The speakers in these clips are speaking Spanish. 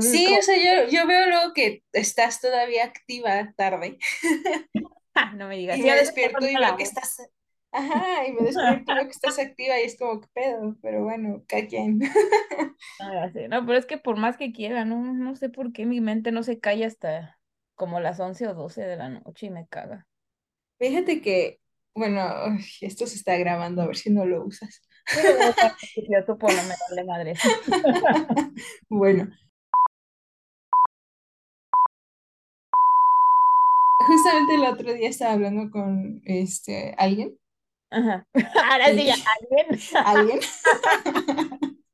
sí, o sea, yo, yo veo luego que estás todavía activa tarde. no me digas. Y me despierto y veo que estás... Ajá, y me despierto y veo que estás activa y es como, ¿qué pedo? Pero bueno, cada quien. no, pero es que por más que quiera, no, no sé por qué mi mente no se calla hasta como las 11 o 12 de la noche y me caga. Fíjate que, bueno, esto se está grabando, a ver si no lo usas. Yo por lo madre. bueno. Justamente el otro día estaba hablando con este alguien. Ajá. Ahora sí, ya, alguien. ¿Alguien?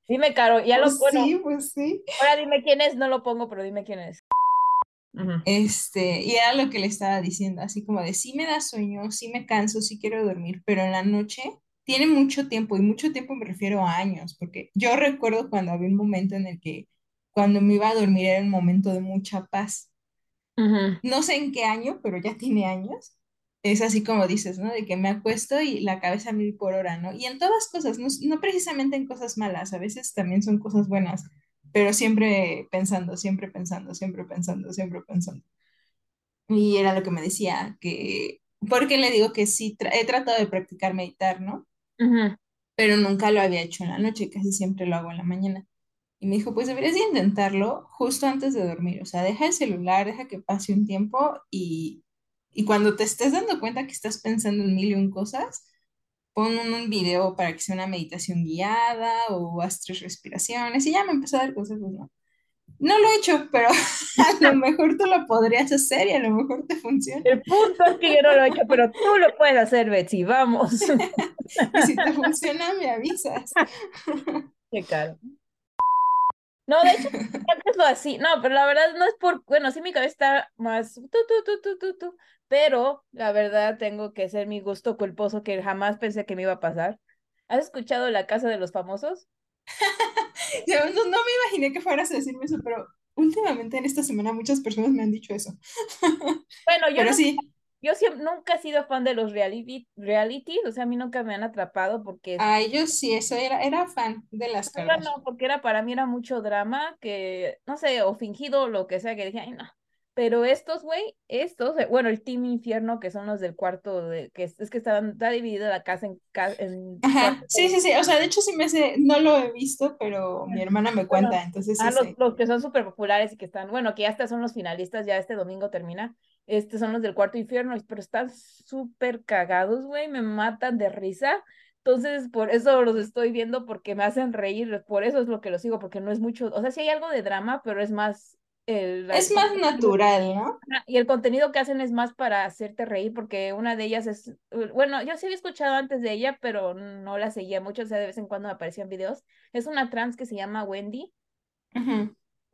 dime, Caro, ya lo pues bueno. Sí, pues sí. Ahora dime quién es, no lo pongo, pero dime quién es. Este, y era lo que le estaba diciendo, así como de sí me da sueño, sí me canso, sí quiero dormir, pero en la noche tiene mucho tiempo, y mucho tiempo me refiero a años, porque yo recuerdo cuando había un momento en el que cuando me iba a dormir era un momento de mucha paz. No sé en qué año, pero ya tiene años. Es así como dices, ¿no? De que me acuesto y la cabeza mil por hora, ¿no? Y en todas cosas, no, no precisamente en cosas malas, a veces también son cosas buenas pero siempre pensando, siempre pensando, siempre pensando, siempre pensando. Y era lo que me decía, que, porque le digo que sí, he tratado de practicar meditar, ¿no? Pero nunca lo había hecho en la noche, casi siempre lo hago en la mañana. Y me dijo, pues deberías de intentarlo justo antes de dormir, o sea, deja el celular, deja que pase un tiempo y, y cuando te estés dando cuenta que estás pensando en mil y un cosas, pon un video para que sea una meditación guiada o haz tres respiraciones y ya me empezó a dar consejos, ¿no? No lo he hecho, pero a lo mejor tú lo podrías hacer y a lo mejor te funciona. El punto es que yo no lo he hecho, pero tú lo puedes hacer, Betsy, vamos. y si te funciona, me avisas. Qué caro. No, de hecho, lo así. No, pero la verdad no es por, bueno, sí mi cabeza está más tu, tu, tu, tu, tu, tu, pero la verdad tengo que ser mi gusto culposo que jamás pensé que me iba a pasar. ¿Has escuchado La Casa de los Famosos? no, no, me imaginé que fueras a decirme eso, pero últimamente en esta semana muchas personas me han dicho eso. bueno, yo pero sí yo nunca he sido fan de los reality, realities, o sea, a mí nunca me han atrapado porque... Ay, yo sí, eso era, era fan de las caras. No, porque era para mí era mucho drama, que, no sé, o fingido, lo que sea, que dije, ay, no. Pero estos, güey, estos, eh, bueno, el Team Infierno, que son los del cuarto, de, que es, que estaban, está dividida la casa en... en Ajá, sí, sí, sí, o sea, de hecho sí me sé, no lo he visto, pero mi hermana me cuenta, entonces sí, ah, los, los, que son súper populares y que están, bueno, que ya hasta son los finalistas, ya este domingo termina, este son los del cuarto infierno, pero están súper cagados, güey, me matan de risa. Entonces, por eso los estoy viendo, porque me hacen reír, por eso es lo que los sigo, porque no es mucho, o sea, sí hay algo de drama, pero es más... El, es más natural, ¿no? Y el contenido que hacen es más para hacerte reír, porque una de ellas es, bueno, yo sí había escuchado antes de ella, pero no la seguía mucho, o sea, de vez en cuando me aparecían videos. Es una trans que se llama Wendy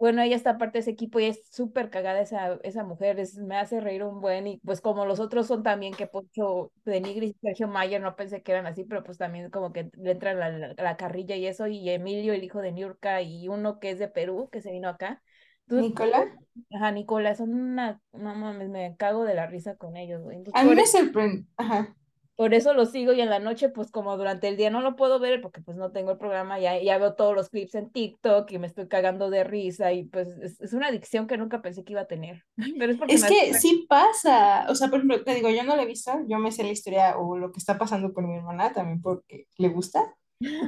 bueno, ella está parte de ese equipo y es súper cagada esa, esa mujer, es, me hace reír un buen y pues como los otros son también que Poncho de Nigris y Sergio Mayer, no pensé que eran así, pero pues también como que le entran la, la, carrilla y eso, y Emilio, el hijo de Niurka, y uno que es de Perú, que se vino acá. ¿Nicola? Ajá, Nicola, son una, no mames, me cago de la risa con ellos, güey. A mí me sorprende, ajá por eso lo sigo y en la noche, pues como durante el día no lo puedo ver porque pues no tengo el programa, ya, ya veo todos los clips en TikTok y me estoy cagando de risa y pues es, una adicción que nunca pensé que iba a tener. Pero es, que sí pasa, o sea, por ejemplo, te digo, yo no lo he visto, yo me sé la historia o lo que está pasando con mi hermana también porque le gusta,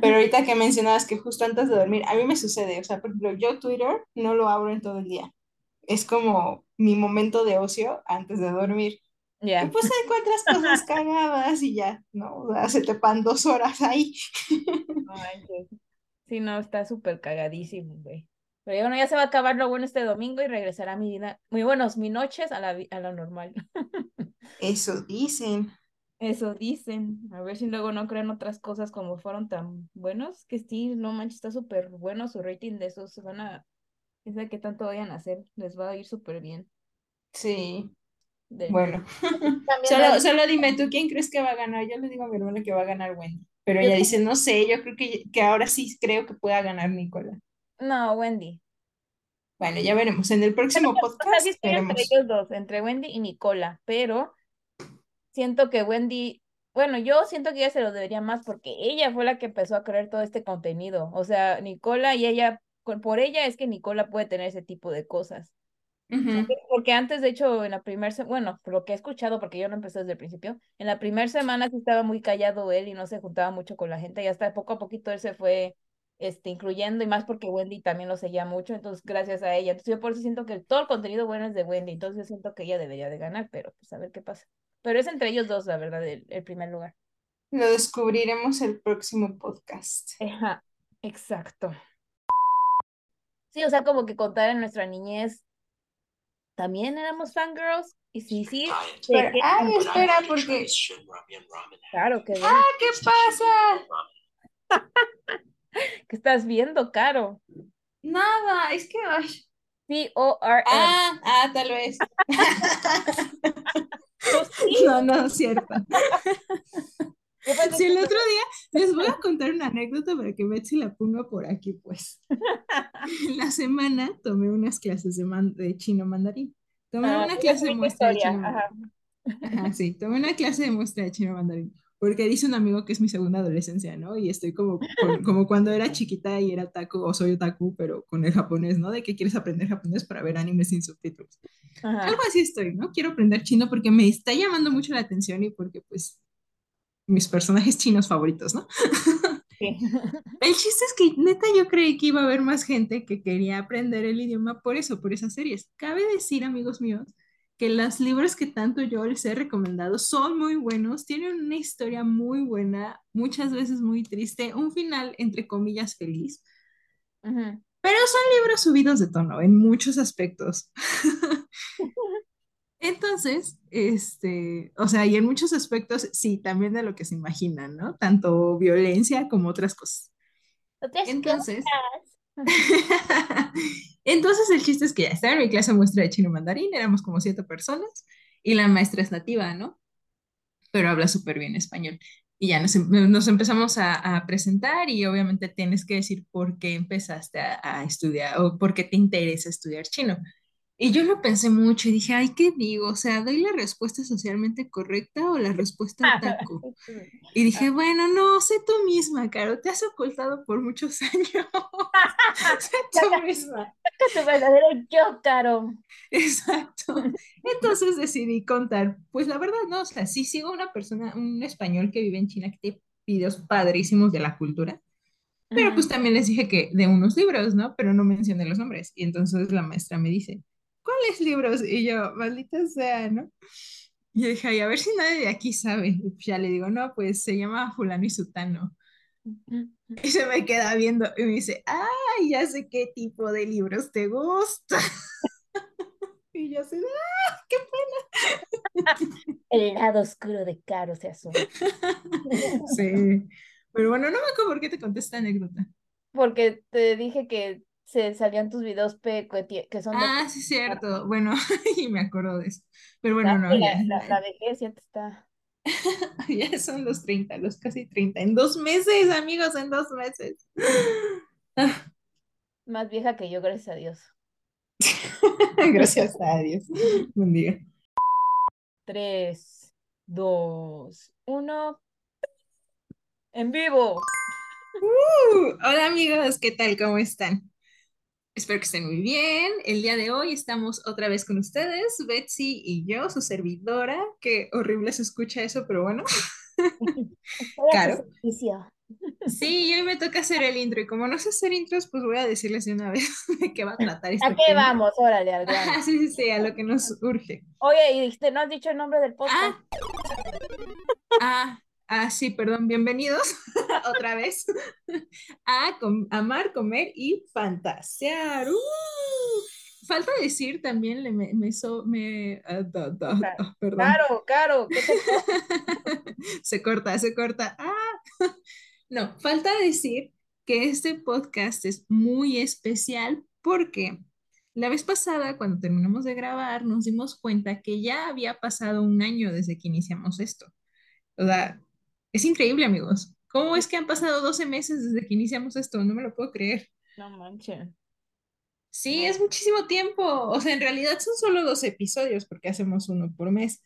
pero ahorita que mencionabas que justo antes de dormir, a mí me sucede, o sea, por ejemplo, yo Twitter no lo abro en todo el día, es como mi momento de ocio antes de dormir. Y pues encuentras cosas cagadas y ya, ¿no? O sea, se te pan dos horas ahí. sí, no, está súper cagadísimo, güey. Pero bueno, ya se va a acabar lo bueno este domingo y regresará mi vida, muy buenos, mis noches a la, a la normal. Eso dicen. Eso dicen. A ver si luego no creen otras cosas como fueron tan buenos. Que sí, no manches, está súper bueno su rating de esos. Van a. Esa que tanto vayan a hacer. Les va a ir súper bien. Sí. Bueno, solo, solo dime tú quién crees que va a ganar. Yo le digo a mi hermana que va a ganar Wendy, pero ella dice, no sé, yo creo que, que ahora sí creo que pueda ganar Nicola. No, Wendy. Bueno, ya veremos. En el próximo podcast. entre ellos dos, entre Wendy y Nicola, pero siento que Wendy, bueno, yo siento que ella se lo debería más porque ella fue la que empezó a crear todo este contenido. O sea, Nicola y ella por ella es que Nicola puede tener ese tipo de cosas. Porque antes, de hecho, en la primera semana, bueno, por lo que he escuchado, porque yo no empecé desde el principio, en la primera semana sí estaba muy callado él y no se juntaba mucho con la gente y hasta poco a poquito él se fue este, incluyendo y más porque Wendy también lo seguía mucho, entonces gracias a ella. Entonces yo por eso siento que todo el contenido bueno es de Wendy, entonces yo siento que ella debería de ganar, pero pues a ver qué pasa. Pero es entre ellos dos, la verdad, el, el primer lugar. Lo descubriremos el próximo podcast. Ajá, exacto. Sí, o sea, como que contar en nuestra niñez también éramos fangirls. Y sí, sí. Pero, ay, espera, porque. Claro, que. ¡Ah, qué pasa! ¿Qué estás viendo, Caro? Nada, es que. P-O-R. Ah, ah, tal vez. no, no, es cierto. Si el otro día les voy a contar una anécdota para que Betsy la ponga por aquí, pues. En la semana tomé unas clases de, de chino mandarín. Tomé Ah, una clase de muestra de chino ajá. mandarín. Ajá, sí, tomé una clase de muestra de chino mandarín. Porque dice un amigo que es mi segunda adolescencia, ¿no? Y estoy como, como cuando era chiquita y era otaku, o soy otaku, pero con el japonés, ¿no? De que quieres aprender japonés para ver animes sin subtítulos. Ajá. Algo así estoy, ¿no? Quiero aprender chino porque me está llamando mucho la atención y porque, pues, mis personajes chinos favoritos, ¿no? Sí. El chiste es que neta yo creí que iba a haber más gente que quería aprender el idioma por eso, por esas series. Cabe decir, amigos míos, que los libros que tanto yo les he recomendado son muy buenos, tienen una historia muy buena, muchas veces muy triste, un final entre comillas feliz, pero son libros subidos de tono en muchos aspectos. Entonces, este, o sea, y en muchos aspectos, sí, también de lo que se imaginan, ¿no? Tanto violencia como otras cosas. Otras Entonces, cosas. entonces el chiste es que ya estaba en mi clase muestra de chino mandarín, éramos como siete personas y la maestra es nativa, ¿no? Pero habla súper bien español. Y ya nos, em- empezamos a, a presentar y obviamente tienes que decir por qué empezaste a, a estudiar o por qué te interesa estudiar chino. Y yo lo pensé mucho y dije, ay, ¿qué digo? O sea, ¿doy la respuesta socialmente correcta o la respuesta otaku? Y dije, bueno, no, sé tú misma, Caro, te has ocultado por muchos años. sé tú misma. Tu verdadero yo, Caro. Exacto. Entonces decidí contar, pues la verdad, no, o sea, sí sigo una persona, un español que vive en China que tiene videos padrísimos de la cultura, pero pues también les dije que de unos libros, ¿no? Pero no mencioné los nombres. Y entonces la maestra me dice, ¿cuáles libros? Y yo, maldita sea, ¿no? Y yo dije, ay, a ver si nadie de aquí sabe. Y pues ya le digo, no, pues se llama Fulano y Sutano. Y se me queda viendo y me dice, ay, ya sé qué tipo de libros te gusta. Y yo así, ¡ah, qué El lado oscuro de Caro se asoma. pena! Sí. Pero bueno, no me acuerdo por qué te conté esta anécdota. Porque te dije que se salían tus videos pe- que son de Ah, sí, cierto. Bueno, y me acuerdo de eso. Pero bueno, no, la, la, la vejez ya te está. ya son los 30, los casi 30. En dos meses, amigos, en dos meses. Ah, Más vieja que yo, gracias a Dios. Gracias a Dios. Buen día. Tres, dos, uno. En vivo. Uh, hola amigos, ¿qué tal? ¿Cómo están? Espero que estén muy bien. El día de hoy estamos otra vez con ustedes, Betsy y yo, su servidora. Qué horrible se escucha eso, pero bueno. Claro. Sí, y hoy me toca hacer el intro y como no sé hacer intros, pues voy a decirles de una vez de qué va a tratar este ¿A qué tema. vamos? Órale, al. Ah, sí, sí, sí, a lo que nos urge. Oye, y dijiste, no has dicho el nombre del podcast. Ah, ah, ah, sí, perdón, bienvenidos otra vez a com- amar, comer y fantasear. ¡Uh! Falta decir también, le- me, me, so- me- ah, da- da- ah, perdón. ¿qué te se corta, se corta. ¡Ah! No, falta decir que este podcast es muy especial porque la vez pasada, cuando terminamos de grabar, nos dimos cuenta que ya había pasado un año desde que iniciamos esto. O sea, es increíble, amigos. ¿Cómo es que han pasado 12 meses desde que iniciamos esto? No me lo puedo creer. No manches. Sí, es muchísimo tiempo. O sea, en realidad son solo dos episodios porque hacemos uno por mes,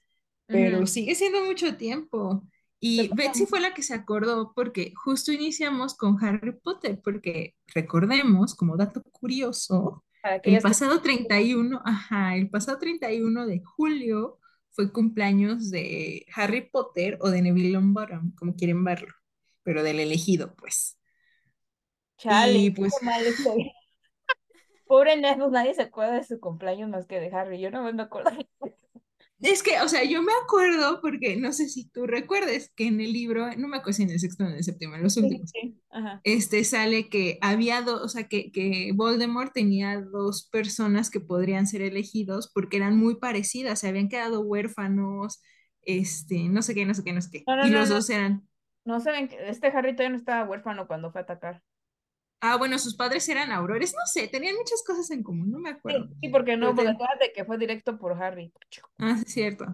pero sigue siendo mucho tiempo. Y Betsy fue la que se acordó porque justo iniciamos con Harry Potter, porque recordemos, como dato curioso, el pasado 31, ajá, el pasado 31 de julio fue cumpleaños de Harry Potter o de Neville Longbottom, como quieren verlo, pero del elegido, pues. Chale, y pues... Pobre Neville, nadie se acuerda de su cumpleaños más que de Harry, yo no me acuerdo. Es que, o sea, yo me acuerdo, porque no sé si tú recuerdes que en el libro, no me acuerdo si en el sexto o en el séptimo, en los últimos, este sale que había dos, o sea, que, que Voldemort tenía dos personas que podrían ser elegidos porque eran muy parecidas, se habían quedado huérfanos, este, no sé qué, no sé qué, no sé qué. y los dos eran. No saben que este Harry todavía no estaba huérfano cuando fue a atacar. Ah, bueno, sus padres eran aurores, no sé, tenían muchas cosas en común, no me acuerdo. Sí, porque no, porque de que fue directo por Harry. Ah, es cierto.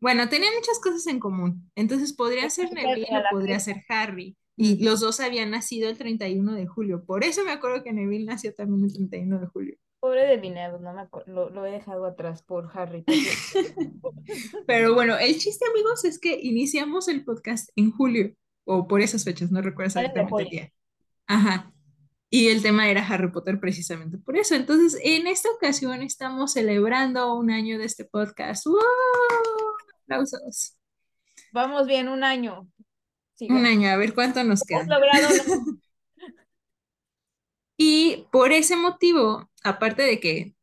Bueno, tenían muchas cosas en común, entonces podría ser Neville o podría ser Harry. Y los dos habían nacido el 31 de julio, por eso me acuerdo que Neville nació también el 31 de julio. Pobre de Vinedo, no me acuerdo, lo, he dejado atrás por Harry. Pero bueno, el chiste, amigos, es que iniciamos el podcast en julio, o por esas fechas, no recuerdo exactamente el día. Ajá. Y el tema era Harry Potter precisamente por eso. Entonces, en esta ocasión estamos celebrando un año de este podcast. ¡Wow! Aplausos. Vamos bien, un año. un año, a ver cuánto nos queda. y por ese motivo, aparte de que,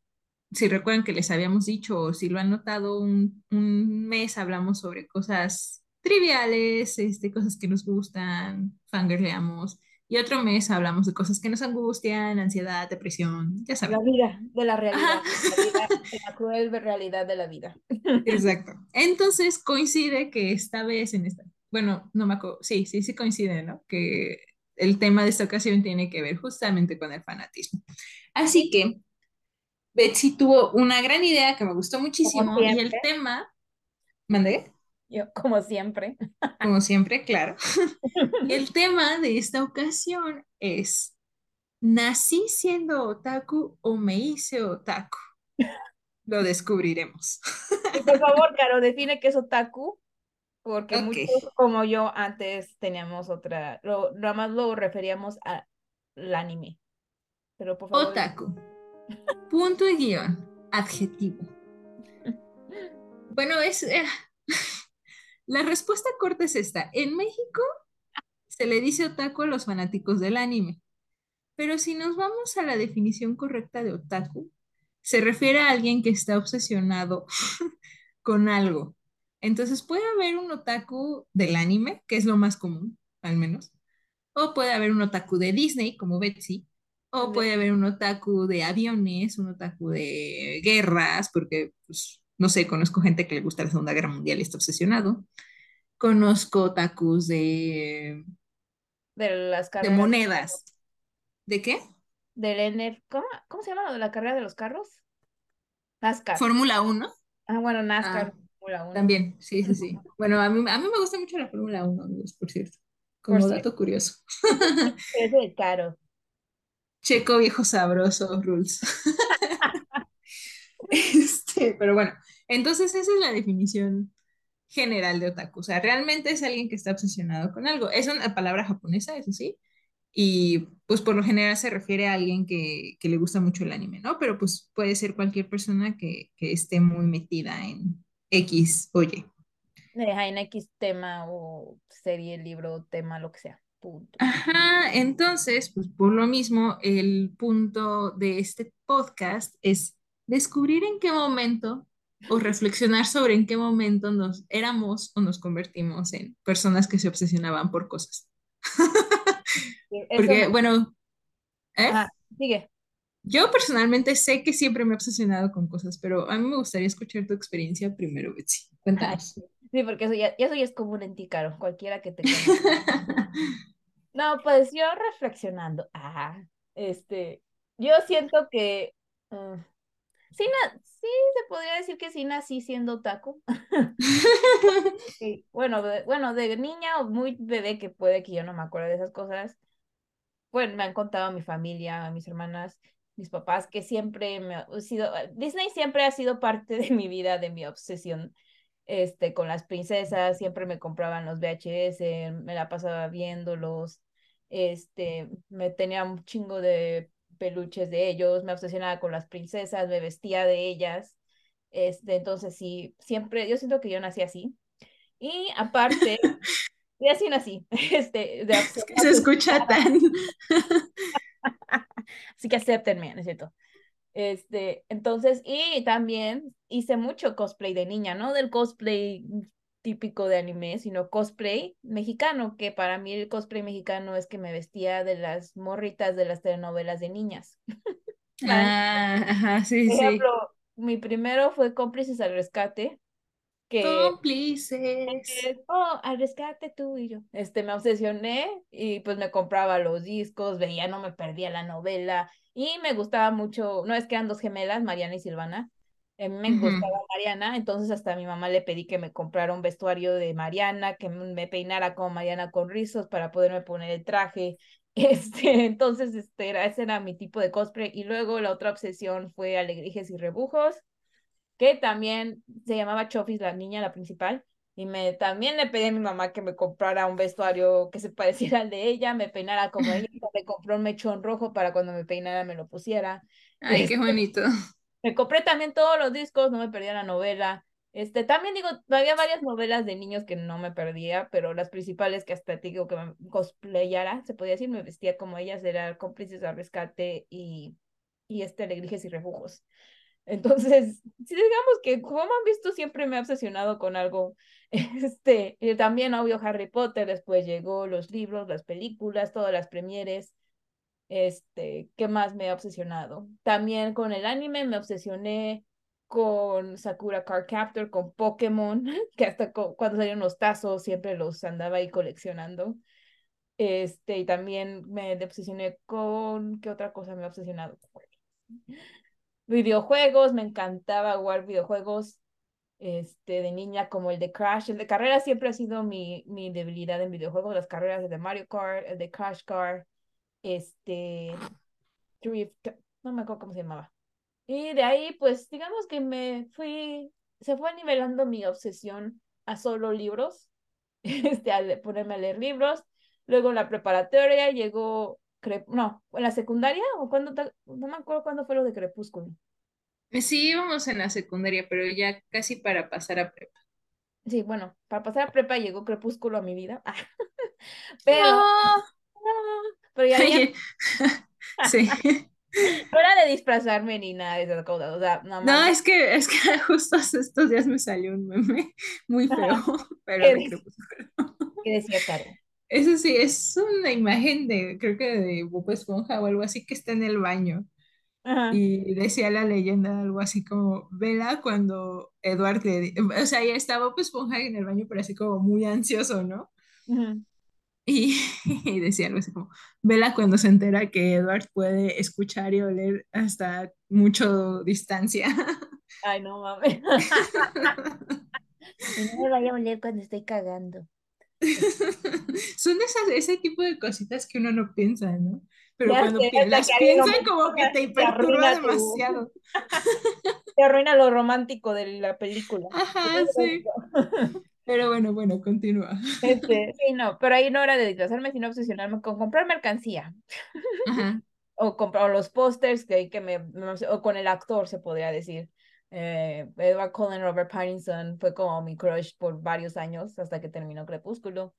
si recuerdan que les habíamos dicho, o si lo han notado, un, un mes hablamos sobre cosas triviales, este, cosas que nos gustan, fangirleamos y otro mes hablamos de cosas que nos angustian, ansiedad, depresión, ya sabes. La vida, de la realidad, de la, cruel realidad de la vida. Exacto. Entonces coincide que esta vez en esta, bueno, no me acuerdo, sí, sí, sí coincide, ¿no? Que el tema de esta ocasión tiene que ver justamente con el fanatismo. Así que Betsy tuvo una gran idea que me gustó muchísimo y el tema, ¿mandé? Yo, como siempre. Como siempre, claro. El tema de esta ocasión es, ¿nací siendo otaku o me hice otaku? Lo descubriremos. por favor, Caro, define qué es otaku, porque muchos como yo antes teníamos otra, lo, nada más lo referíamos al anime. Pero por favor. Otaku. Punto y guion. Adjetivo. Bueno, es... Eh, la respuesta corta es esta. En México se le dice otaku a los fanáticos del anime. Pero si nos vamos a la definición correcta de otaku, se refiere a alguien que está obsesionado con algo. Entonces puede haber un otaku del anime, que es lo más común, al menos. O puede haber un otaku de Disney, como Betsy. O puede haber un otaku de aviones, un otaku de guerras, porque pues, no sé, conozco gente que le gusta la Segunda Guerra Mundial y está obsesionado. Conozco otakus de... De las carreras. De monedas. ¿De qué? Del Ener... ¿Cómo, ¿Cómo se llama la carrera de los carros? NASCAR. Fórmula 1. Ah, bueno, NASCAR. Ah, Fórmula 1. También, sí, sí, sí. Bueno, a mí, a mí me gusta mucho la Fórmula 1, amigos, por cierto. Como dato curioso. Es de caro. Checo viejo sabroso, rules. Este, pero bueno, entonces esa es la definición general de otaku. O sea, realmente es alguien que está obsesionado con algo. Es una palabra japonesa, eso sí. Y pues por lo general se refiere a alguien que, le gusta mucho el anime, ¿no? Pero pues puede ser cualquier persona que, esté muy metida en X o Y. En X tema o serie, libro, tema, lo que sea. Punto. Ajá, entonces, pues por lo mismo, el punto de este podcast es descubrir en qué momento o reflexionar sobre en qué momento nos éramos o nos convertimos en personas que se obsesionaban por cosas. Porque, bueno, ¿eh? sigue. Yo personalmente sé que siempre me he obsesionado con cosas, pero a mí me gustaría escuchar tu experiencia primero, Betsy. Cuéntanos. sí, porque eso ya, eso ya es común en ti, Caro, cualquiera que te No, pues yo reflexionando, ah, este, yo siento que mm, sí, sí, se podría decir que sí nací siendo taco. Bueno, de, bueno, de niña o muy bebé que puede que yo no me acuerde de esas cosas. Bueno, me han contado mi familia, mis hermanas, mis papás, que siempre me ha sido, Disney siempre ha sido parte de mi vida, de mi obsesión. este, con las princesas, siempre me compraban los VHS, me la pasaba viéndolos, este, me tenía un chingo de peluches de ellos, me obsesionaba con las princesas, me vestía de ellas, este, entonces sí, siempre, yo siento que yo nací así, y aparte, y así nací, este, de se escucha tan... así que acéptenme, ¿no es cierto? Este, entonces, y también hice mucho cosplay de niña, no del cosplay típico de anime, sino cosplay mexicano, que para mí el cosplay mexicano es que me vestía de las morritas de las telenovelas de niñas. ah, ajá, sí, Por ejemplo, mi primero fue Cómplices al Rescate, que cómplices. oh, al rescate tú y yo. Este, me obsesioné y pues me compraba los discos, veía, no me perdía la novela y me gustaba mucho, no es que eran dos gemelas, Mariana y Silvana. Eh, me gustaba Mariana, entonces hasta a mi mamá le pedí que me comprara un vestuario de Mariana, que me peinara como Mariana con rizos para poderme poner el traje. Este, entonces, este era, ese era mi tipo de cosplay. Y luego la otra obsesión fue Alegrijes y Rebujos que también se llamaba Chofis, la niña, la principal, y me también le pedí a mi mamá que me comprara un vestuario que se pareciera al de ella, me peinara como ella, me compró un mechón rojo para cuando me peinara me lo pusiera. Ay, qué este, bonito. Me compré también todos los discos, no me perdía la novela. Este, también digo, había varias novelas de niños que no me perdía, pero las principales que hasta te digo que me cosplayara, se podía decir, me vestía como ellas, era cómplices al rescate y, y este, alegrijes y refugos. Entonces, si digamos que como han visto, siempre me ha obsesionado con algo. Este, y también obvio Harry Potter, después llegó los libros, las películas, todas las premieres. Este, ¿qué más me ha obsesionado? También con el anime me obsesioné con Sakura Card Captor, con Pokémon, que hasta cuando salieron los tazos siempre los andaba ahí coleccionando. Este, y también me obsesioné con, ¿qué otra cosa me ha obsesionado? videojuegos, me encantaba jugar videojuegos este, de niña como el de Crash. El de carrera siempre ha sido mi, mi debilidad en videojuegos, las carreras de Mario Kart, el de Crash Car, este, Drift, no me acuerdo cómo se llamaba. Y de ahí, pues, digamos que me fui, se fue nivelando mi obsesión a solo libros, este, a ponerme a leer libros. Luego en la preparatoria llegó no, en la secundaria o cuando, no me acuerdo cuándo fue lo de Crepúsculo. Eh, sí, íbamos en la secundaria, pero ya casi para pasar a prepa. Sí, bueno, para pasar a prepa llegó Crepúsculo a mi vida. pero, ah. Pero ya, sí. No era de disfrazarme ni nada de esas cosas. O sea, no, es que, es que justo estos días me salió un meme muy feo, pero de. ¿Qué decía Caro? Eso sí, es una imagen de, creo que de Bob Esponja o algo así que está en el baño. Y decía la leyenda algo así como, vela cuando Edward le... O sea, ya está Bob Esponja en el baño, pero así como muy ansioso, ¿no? Y, y, decía algo así como, vela cuando se entera que Edward puede escuchar y oler hasta mucho distancia. Ay, no mames. no me vaya a oler cuando estoy cagando. Son esas, ese tipo de cositas que uno no piensa, ¿no? Pero cuando las piensan como que te perturba demasiado. Te arruina lo romántico de la película. Ajá, sí. Pero bueno, bueno, continúa. Este, sí, no, pero ahí no era de disfrazarme, sino obsesionarme con comprar mercancía. Ajá. O comprar los pósters que, que me, o con el actor, se podría decir. Eh, Edward Cullen, Robert Pattinson fue como mi crush por varios años hasta que terminó Crepúsculo.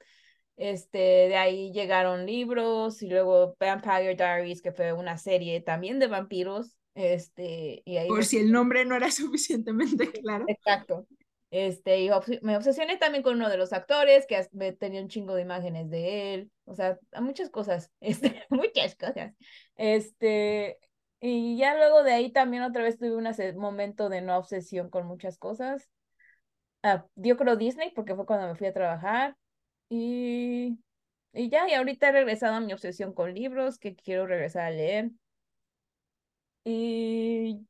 Este, de ahí llegaron libros y luego Vampire Diaries, que fue una serie también de vampiros. Este, y ahí por si el nombre no era suficientemente claro. Exacto. Este, y me obsesioné también con uno de los actores, que tenía un chingo de imágenes de él, o sea, muchas cosas, este, muchas cosas. Este, y ya luego de ahí también otra vez tuve un momento de no obsesión con muchas cosas. Ah, yo creo Disney porque fue cuando me fui a trabajar. Y, y ya, y ahorita he regresado a mi obsesión con libros que quiero regresar a leer. Y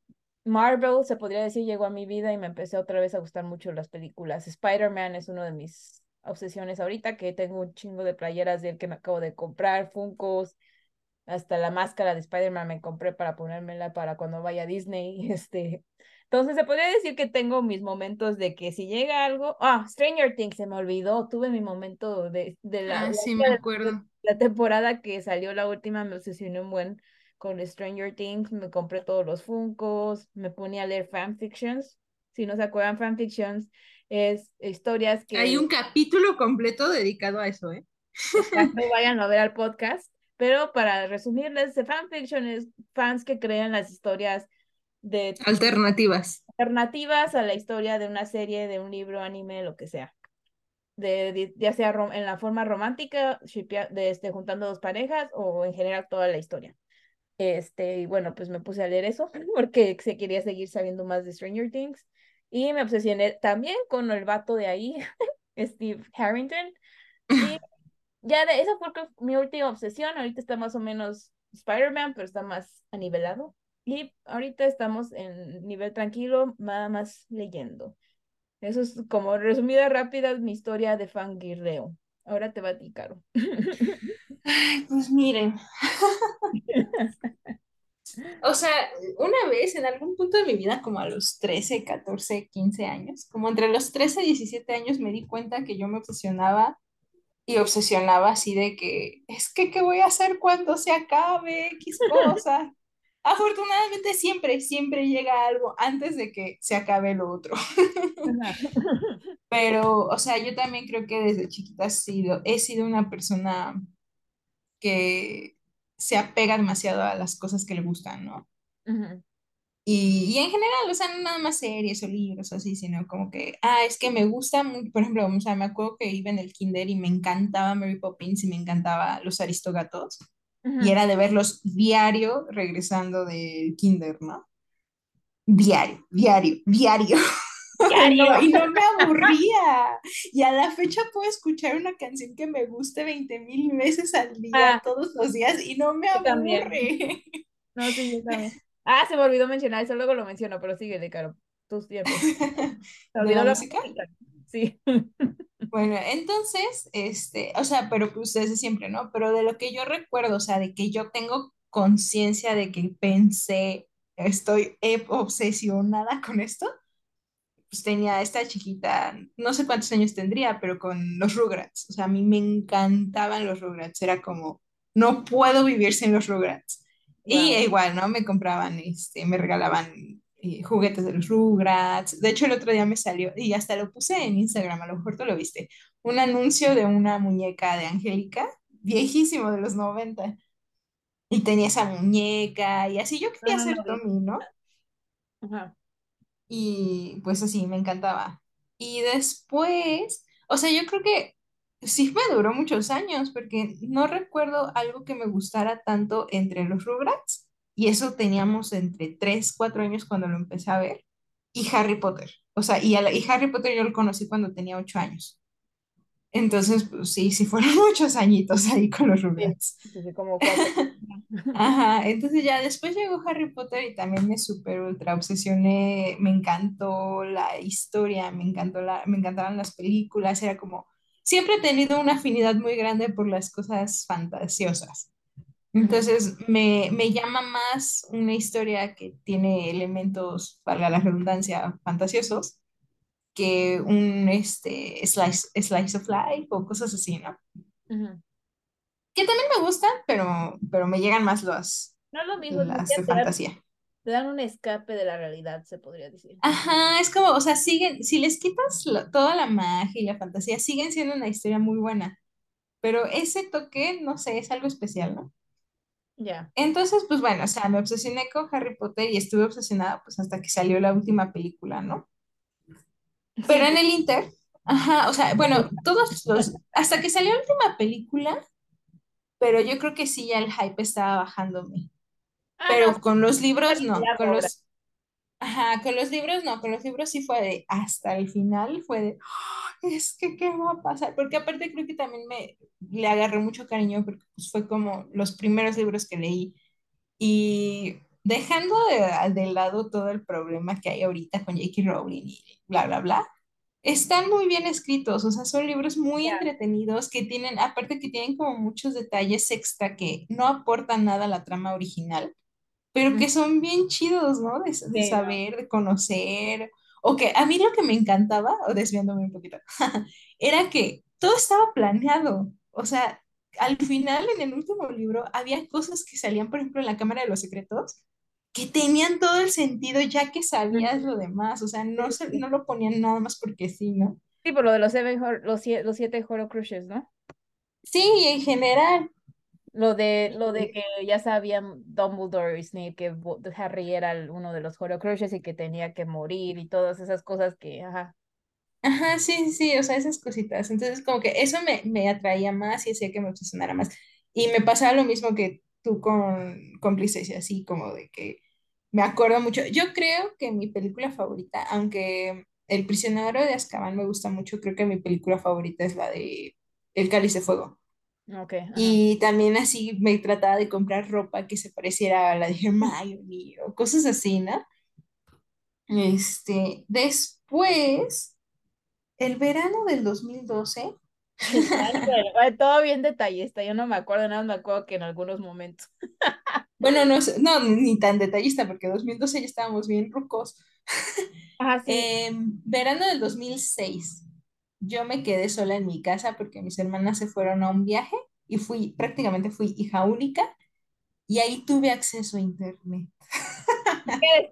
Marvel, se podría decir, llegó a mi vida y me empecé otra vez a gustar mucho las películas. Spider-Man es uno de mis obsesiones ahorita, que tengo un chingo de playeras de él que me acabo de comprar, Funkos hasta la máscara de Spider-Man me compré para ponérmela para cuando vaya a Disney, este, entonces se podría decir que tengo mis momentos de que si llega algo, ah, Stranger Things se me olvidó, tuve mi momento de, de la, Ah, la, sí, me acuerdo. la temporada que salió la última, me obsesioné un buen con Stranger Things, me compré todos los Funkos, me ponía a leer fanfictions, si no se acuerdan fanfictions, es historias que... Hay un capítulo completo dedicado a eso, ¿eh? no vayan a ver al podcast, pero para resumirles, de fanfiction es fans que crean las historias de alternativas. Alternativas a la historia de una serie, de un libro, anime, lo que sea. De, de ya sea en la forma romántica, de este, juntando dos parejas o en general toda la historia. Este, y bueno, pues me puse a leer eso porque se quería seguir sabiendo más de Stranger Things. Y me obsesioné también con el vato de ahí, Steve Harrington. Y ya de esa fue mi última obsesión. Ahorita está más o menos Spider-Man, pero está más anivelado. Y ahorita estamos en nivel tranquilo, nada más leyendo. Eso es como resumida rápida mi historia de fangirleo. Ahora te va a ti, Caro. Ay, pues miren. o sea, una vez en algún punto de mi vida, como a los 13, 14, 15 años, como entre los 13 y 17 años, me di cuenta que yo me obsesionaba y obsesionaba así de que, es que, ¿qué voy a hacer cuando se acabe X cosa? Afortunadamente siempre, siempre llega algo antes de que se acabe lo otro. Pero, o sea, yo también creo que desde chiquita he sido, he sido una persona que se apega demasiado a las cosas que le gustan, ¿no? y, y, en general, o sea, no nada más series o libros o así, sino como que, ah, es que me gusta, muy, por ejemplo, o sea, me acuerdo que iba en el kinder y me encantaba Mary Poppins y me encantaba los aristogatos y era de verlos diario regresando del kinder, ¿no? Diario, diario, diario. Diario. y no me aburría. Y a la fecha puedo escuchar una canción que me guste 20 mil veces al día, ah. todos los días, y no me aburre. No, sí, yo también. Ah, se me olvidó mencionar, eso luego lo menciono, pero sigue de Caro. Tus tiempos. ¿Se olvidó la, música? Sí. Bueno, entonces, este, o sea, pero pues desde siempre, ¿no? Pero de lo que yo recuerdo, o sea, de que yo tengo conciencia de que pensé, estoy obsesionada con esto, tenía esta chiquita, no sé cuántos años tendría, pero con los Rugrats, o sea, a mí me encantaban los Rugrats, era como, no puedo vivir sin los Rugrats. Y igual, ¿no? Me compraban, este, me regalaban juguetes de los Rugrats. De hecho, el otro día me salió, y hasta lo puse en Instagram, a lo mejor tú lo viste, un anuncio de una muñeca de Angélica, viejísimo de los 90. Y tenía esa muñeca y así yo quería ser Tommy, ¿no? Ajá. Y pues así, me encantaba. Y después, o sea, yo creo que sí me duró muchos años porque no recuerdo algo que me gustara tanto entre los Rugrats y eso teníamos entre 3, 4 años cuando lo empecé a ver, y Harry Potter. O sea, y, y Harry Potter yo lo conocí cuando tenía 8 años. Entonces, pues sí, sí fueron muchos añitos ahí con los Rugrats. Sí, como Ajá, entonces ya después llegó Harry Potter y también me super ultra obsesioné, me encantó la historia, me encantó la, me encantaban las películas, era como, siempre he tenido una afinidad muy grande por las cosas fantasiosas. Entonces, me, me, llama más una historia que tiene elementos, para la redundancia, fantasiosos, que un este, slice, slice of life o cosas así, ¿no? Que también me gustan, pero, pero me llegan más los, no lo mismo, las de fantasía. te dan un escape de la realidad, se podría decir. Ajá, es como, o sea, siguen, si les quitas toda la magia y la fantasía, siguen siendo una historia muy buena. Pero ese toque, no sé, es algo especial, ¿no? Ya. Entonces, pues bueno, o sea, me obsesioné con Harry Potter y estuve obsesionada pues hasta que salió la última película, ¿no? Pero en el Inter, ajá, o sea, bueno, todos los, hasta que salió la última película, pero yo creo que sí ya el hype estaba bajándome. Ah, pero con los libros no, con los, ajá, con los libros no, con los libros sí fue de, hasta el final fue de, es que, ¿qué va a pasar? Porque aparte creo que también me le agarré mucho cariño porque pues, fue como los primeros libros que leí. Y dejando de, de, lado todo el problema que hay ahorita con J.K. Rowling y bla, bla, bla, están muy bien escritos, o sea, son libros muy entretenidos que tienen, aparte que tienen como muchos detalles extra que no aportan nada a la trama original, pero Mm, que son bien chidos, ¿no? De, de saber, de conocer, o que a mí lo que me encantaba, o desviándome un poquito, era que todo estaba planeado, o sea, al final en el último libro había cosas que salían, por ejemplo, en la Cámara de los Secretos que tenían todo el sentido ya que sabías lo demás, o sea, no, se, no lo ponían nada más porque sí, ¿no? Sí, por lo de los, seven los, sie- los siete Horcruxes, ¿no? Sí, en general. Lo de, lo de que ya sabían Dumbledore y Snape que Harry era uno de los Horcruxes y que tenía que morir y todas esas cosas que, ajá. Ajá, sí, sí, o sea, esas cositas. Entonces, como que eso me, me atraía más y hacía que me obsesionara más. Y me pasaba lo mismo que tú con cómplices y así, como de que me acuerdo mucho. Yo creo que mi película favorita, aunque El prisionero de Azkaban me gusta mucho, creo que mi película favorita es la de El Cáliz de Fuego. Ok, ajá. Y también así me trataba de comprar ropa que se pareciera a la de Hermione o cosas así, ¿no? Este, después, el verano del 2012, Ay, pero, ay, todo bien detallista, yo no me acuerdo, nada más me acuerdo que en algunos momentos. bueno, no, no, ni tan detallista, porque 2012 ya estábamos bien rucos. Ajá, sí. Em, verano del 2006, yo me quedé sola en mi casa porque mis hermanas se fueron a un viaje y fui, prácticamente fui hija única y ahí tuve acceso a internet. ¿Qué.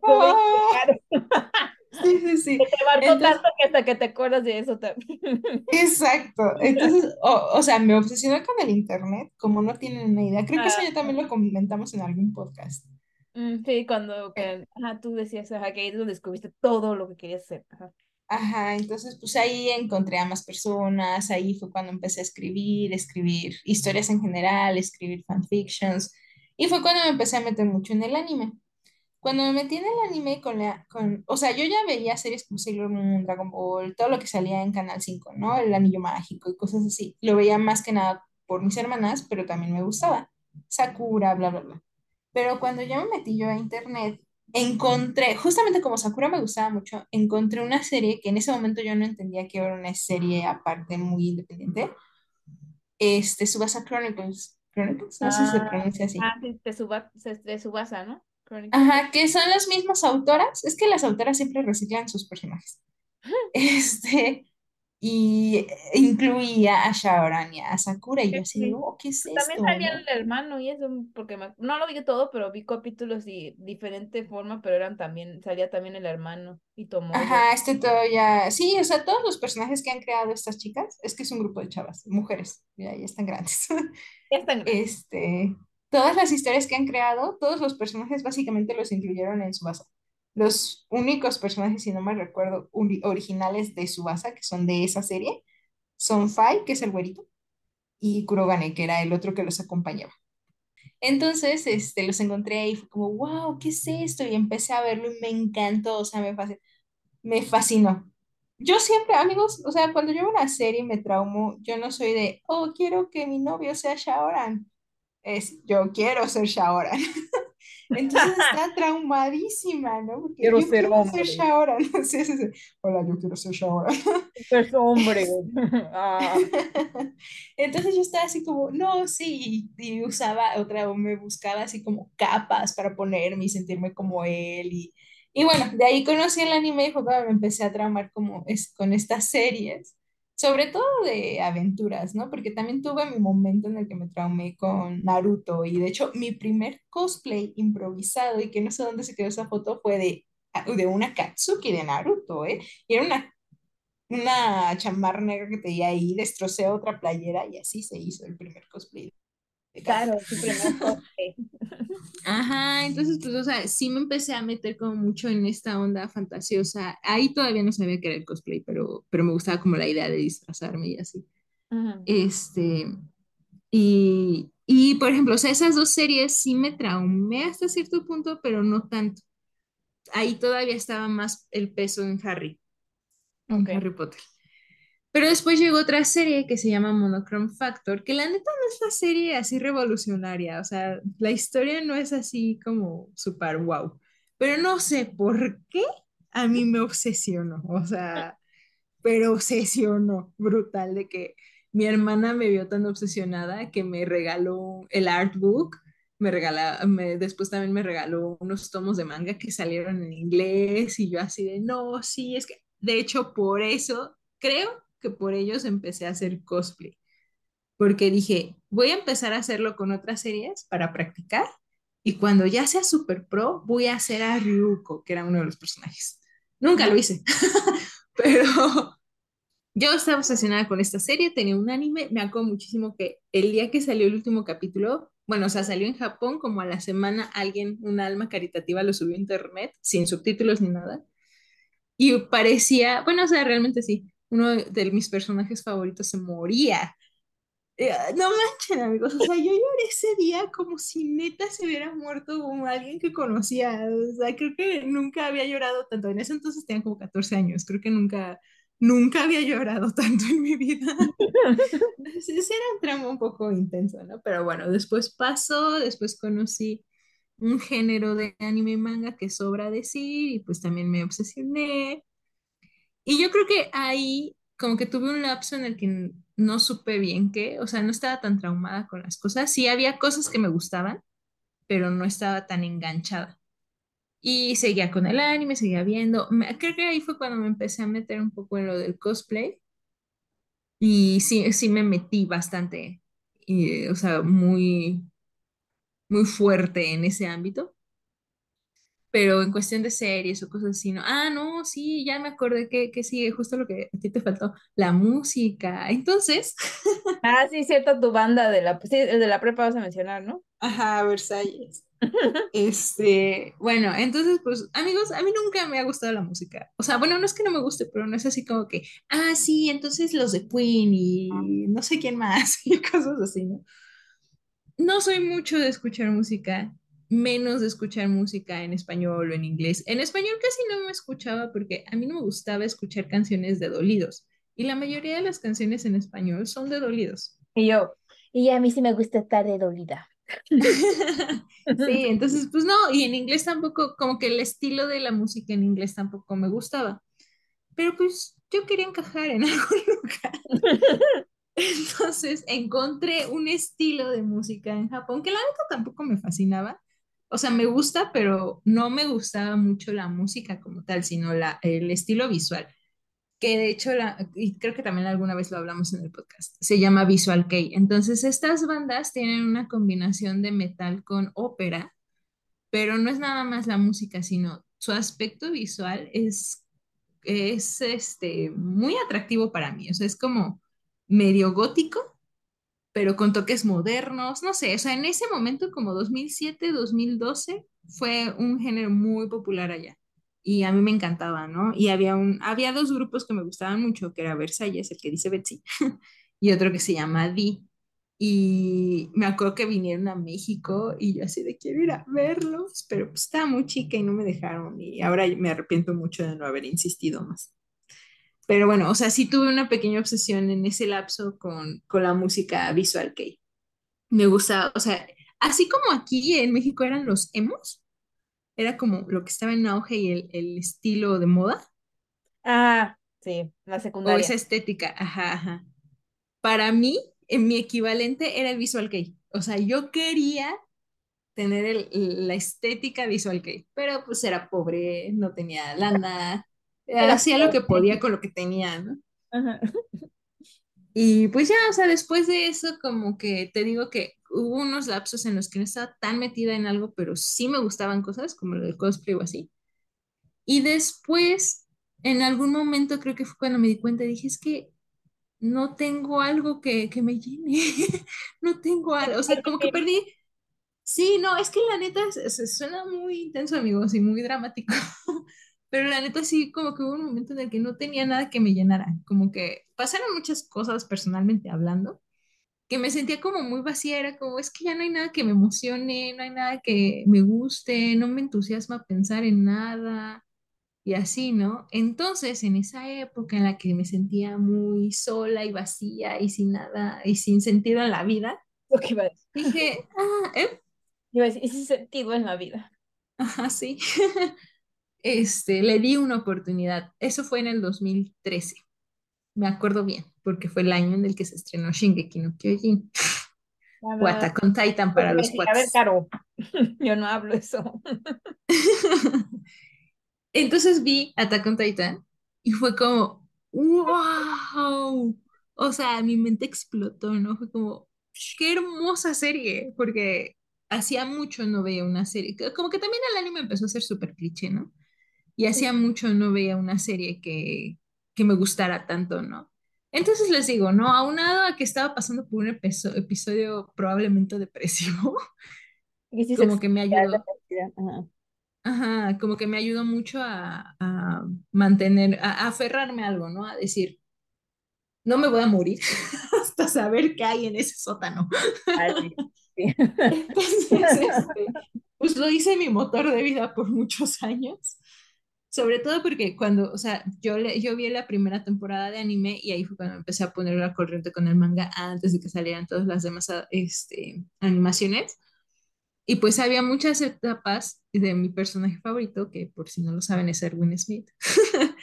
Sí, sí, sí. Que te marcó Entonces, tanto que hasta que te acuerdas de eso también. Exacto. Entonces, o, o sea, me obsesioné con el internet, como no tienen una idea. Creo que eso Ah, ya también lo comentamos en algún podcast. mm, sí, cuando que, ajá, tú decías, ajá, que ahí es donde descubriste todo lo que querías hacer. Ajá. Ajá, entonces pues ahí encontré a más personas, ahí fue cuando empecé a escribir, escribir historias en general, escribir fanfictions, y fue cuando me empecé a meter mucho en el anime. Cuando me metí en el anime con la, con, o sea, yo ya veía series como Sailor Moon, Dragon Ball, todo lo que salía en Canal 5, ¿no? El Anillo Mágico y cosas así. Lo veía más que nada por mis hermanas, pero también me gustaba. Sakura, bla, bla, bla. Pero cuando ya me metí yo a internet, encontré, justamente como Sakura me gustaba mucho, encontré una serie que en ese momento yo no entendía que era una serie aparte muy independiente, este, Tsubasa Chronicles. Chronicles, no sé si se Ah, pronuncia así. ah, sí, de Suba, de Subasa, ¿no? Ajá, que son las mismas autoras. Es que las autoras siempre reciclan sus personajes. Este, y incluía a Shaoran y a Sakura, y yo Sí, así oh, ¿qué es También esto, salía no? el hermano y eso, porque me- no lo vi todo, pero vi capítulos de diferente forma, pero eran también, salía también el hermano y Tomoyo. Ajá, este todo ya, sí, o sea, todos los personajes que han creado estas chicas, es que es un grupo de chavas, mujeres, ya, ya están grandes. Ya están grandes. Este, todas las historias que han creado, todos los personajes básicamente los incluyeron en Subasa. Los únicos personajes, si no me recuerdo, ori- originales de Subasa, que son de esa serie, son Fai, que es el güerito, y Kurogane, que era el otro que los acompañaba. Entonces, este, los encontré ahí y fue como, wow, ¿qué es esto? Y empecé a verlo y me encantó, o sea, me fascinó. Me fascinó. Yo siempre, amigos, o sea, cuando yo veo una serie y me traumo, yo no soy de, oh, quiero que mi novio sea Shaoran. Es, yo quiero ser Shaoran. Entonces está traumadísima, ¿no? Porque Quiero yo ser quiero ser hombre. Shaoran. Sí, sí, sí. Hola, yo quiero ser Shaoran. Es hombre. Ah, Entonces yo estaba así como, no, sí, y, y usaba otra, me buscaba así como capas para ponerme y sentirme como él. Y, y bueno, de ahí conocí el anime y fue cuando me empecé a traumar como es, con estas series, sobre todo de aventuras, ¿no? Porque también tuve mi momento en el que me traumé con Naruto y de hecho mi primer cosplay improvisado y que no sé dónde se quedó esa foto fue de, de una Katsuki de Naruto, ¿eh? Y era una una chamarra negra que tenía ahí, destrocé otra playera y así se hizo el primer cosplay. Claro, tu primer cosplay. Ajá, entonces pues, o sea, sí me empecé a meter como mucho en esta onda fantasiosa. Ahí todavía no sabía que era el cosplay, pero, pero me gustaba como la idea de disfrazarme y así. Este, y, y por ejemplo, o sea, esas dos series sí me traumé hasta cierto punto, pero no tanto. Ahí todavía estaba más el peso en Harry, en Ok. Harry Potter. Pero después llegó otra serie que se llama Monochrome Factor, que la neta no es la serie así revolucionaria, o sea, la historia no es así como súper wow, pero no sé por qué a mí me obsesionó, o sea, pero obsesionó brutal de que mi hermana me vio tan obsesionada que me regaló el artbook, me regala, me, después también me regaló unos tomos de manga que salieron en inglés y yo así de, no, sí, es que, de hecho, por eso, creo que por ellos empecé a hacer cosplay, porque dije, voy a empezar a hacerlo con otras series para practicar y cuando ya sea super pro, voy a hacer a Ryuko, que era uno de los personajes. Nunca lo hice, pero yo estaba obsesionada con esta serie, tenía un anime, me acuerdo muchísimo que el día que salió el último capítulo, bueno, o sea, salió en Japón, como a la semana alguien, un alma caritativa, lo subió a internet, sin subtítulos ni nada, y parecía, bueno, o sea, realmente sí, uno de mis personajes favoritos se moría. Eh, no manchen, amigos, o sea, yo lloré ese día como si neta se hubiera muerto como alguien que conocía, o sea, creo que nunca había llorado tanto, en ese entonces tenía como 14 años, creo que nunca nunca había llorado tanto en mi vida. Ese era un tramo un poco intenso, ¿no? Pero bueno, después pasó, después conocí un género de anime y manga que sobra decir y pues también me obsesioné. Y yo creo que ahí como que tuve un lapso en el que no supe bien qué, o sea, no estaba tan traumada con las cosas. Sí había cosas que me gustaban, pero no estaba tan enganchada. Y seguía con el anime, seguía viendo. creo que ahí fue cuando me empecé a meter un poco en lo del cosplay. Y sí, sí me metí bastante, y, o sea, muy, muy fuerte en ese ámbito. Pero en cuestión de series o cosas así, ¿no? Ah, no, sí, ya me acordé que, que sí, justo lo que a ti te faltó, la música. Entonces. Ah, sí, cierto, tu banda de la, sí, de la prepa vas a mencionar, ¿no? Ajá, Versalles. Este, bueno, entonces, pues, amigos, a mí nunca me ha gustado la música. O sea, bueno, no es que no me guste, pero no es así como que, ah, sí, entonces los de Queen y no sé quién más y cosas así, ¿no? No soy mucho de escuchar música, menos de escuchar música en español o en inglés. En español casi no me escuchaba porque a mí no me gustaba escuchar canciones de dolidos. Y la mayoría de las canciones en español son de dolidos. Y yo, y a mí sí me gusta estar de dolida. Sí, entonces, pues no, y en inglés tampoco, como que el estilo de la música en inglés tampoco me gustaba. Pero pues yo quería encajar en algún lugar. Entonces encontré un estilo de música en Japón que la neta tampoco me fascinaba. O sea, me gusta, pero no me gustaba mucho la música como tal, sino la, el estilo visual que de hecho, la, y creo que también alguna vez lo hablamos en el podcast, se llama Visual Kei. Entonces, estas bandas tienen una combinación de metal con ópera, pero no es nada más la música, sino su aspecto visual es, es este, muy atractivo para mí. O sea, es como medio gótico, pero con toques modernos, no sé, o sea, en ese momento como 2007, 2012, fue un género muy popular allá y a mí me encantaba, ¿no? Y había, un, había dos grupos que me gustaban mucho, que era Versalles, el que dice Betsy, y otro que se llama Di. Y me acuerdo que vinieron a México y yo así de quiero ir a verlos, pero pues estaba muy chica y no me dejaron y ahora me arrepiento mucho de no haber insistido más. Pero bueno, o sea, sí tuve una pequeña obsesión en ese lapso con, con la música visual que me gusta, o sea, así como aquí en México eran los emos, era como lo que estaba en auge y el, el estilo de moda. Ah, sí, la secundaria. O esa estética, ajá, ajá. Para mí, en mi equivalente era el visual kei. O sea, yo quería tener el, la estética visual kei, pero pues era pobre, no tenía lana, hacía lo que podía con lo que tenía, ¿no? Ajá. Y pues ya, o sea, después de eso, como que te digo que hubo unos lapsos en los que no estaba tan metida en algo, pero sí me gustaban cosas, como lo del cosplay o así. Y después, en algún momento, creo que fue cuando me di cuenta, dije, es que no tengo algo que, que me llene, no tengo algo, o sea, como que perdí. Sí, no, es que la neta se, suena muy intenso, amigos, y muy dramático. Pero la neta sí, como que hubo un momento en el que no tenía nada que me llenara, como que pasaron muchas cosas personalmente hablando, que me sentía como muy vacía, era como, es que ya no hay nada que me emocione, no hay nada que me guste, no me entusiasma pensar en nada y así, ¿no? Entonces, en esa época en la que me sentía muy sola y vacía y sin nada y sin sentido en la vida, dije, ah, ¿eh? Iba a decir, sin sentido en la vida. Ajá, sí. Este, le di una oportunidad. Eso fue en el 2013. me acuerdo bien, porque fue el año en el que se estrenó Shingeki no Kyojin. O Nada, Attack on Titan para los decir, a ver, cuates. Caro, yo no hablo eso. Entonces vi Attack on Titan y fue como, wow. O sea, mi mente explotó, ¿no? Fue como, qué hermosa serie, porque hacía mucho no veía una serie. Como que también el anime empezó a ser súper cliché, ¿no? Y hacía mucho no veía una serie que, que me gustara tanto, ¿no? Entonces les digo, ¿no? Aunado a que estaba pasando por un episo- episodio probablemente depresivo, como que me ayudó. cantidad. Ajá. Ajá, como que me ayudó mucho a, a mantener, a, a aferrarme a algo, ¿no? A decir, no me voy a morir hasta saber qué hay en ese sótano. Ah, sí. Entonces, este, pues lo hice mi motor de vida por muchos años. Sobre todo porque cuando, o sea, yo, le, yo vi la primera temporada de anime y ahí fue cuando empecé a poner la corriente con el manga antes de que salieran todas las demás este, animaciones. Y pues había muchas etapas de mi personaje favorito, que por si no lo saben es Erwin Smith,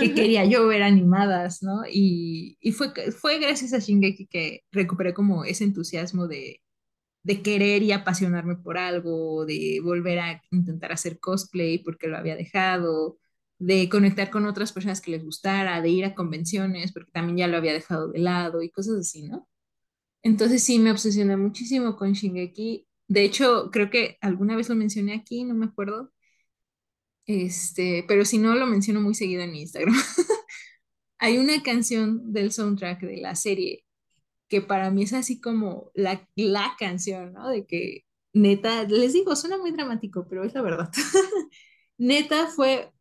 que quería yo ver animadas, ¿no? Y, y fue, fue gracias a Shingeki que recuperé como ese entusiasmo de, de querer y apasionarme por algo, de volver a intentar hacer cosplay porque lo había dejado, de conectar con otras personas que les gustara, de ir a convenciones porque también ya lo había dejado de lado y cosas así, ¿no? Entonces sí me obsesioné muchísimo con Shingeki. De hecho, creo que alguna vez lo mencioné aquí, no me acuerdo. Este, pero si no lo menciono muy seguido en mi Instagram. Hay una canción del soundtrack de la serie que para mí es así como la, la canción, ¿no? De que neta, les digo, suena muy dramático, pero es la verdad. Neta fue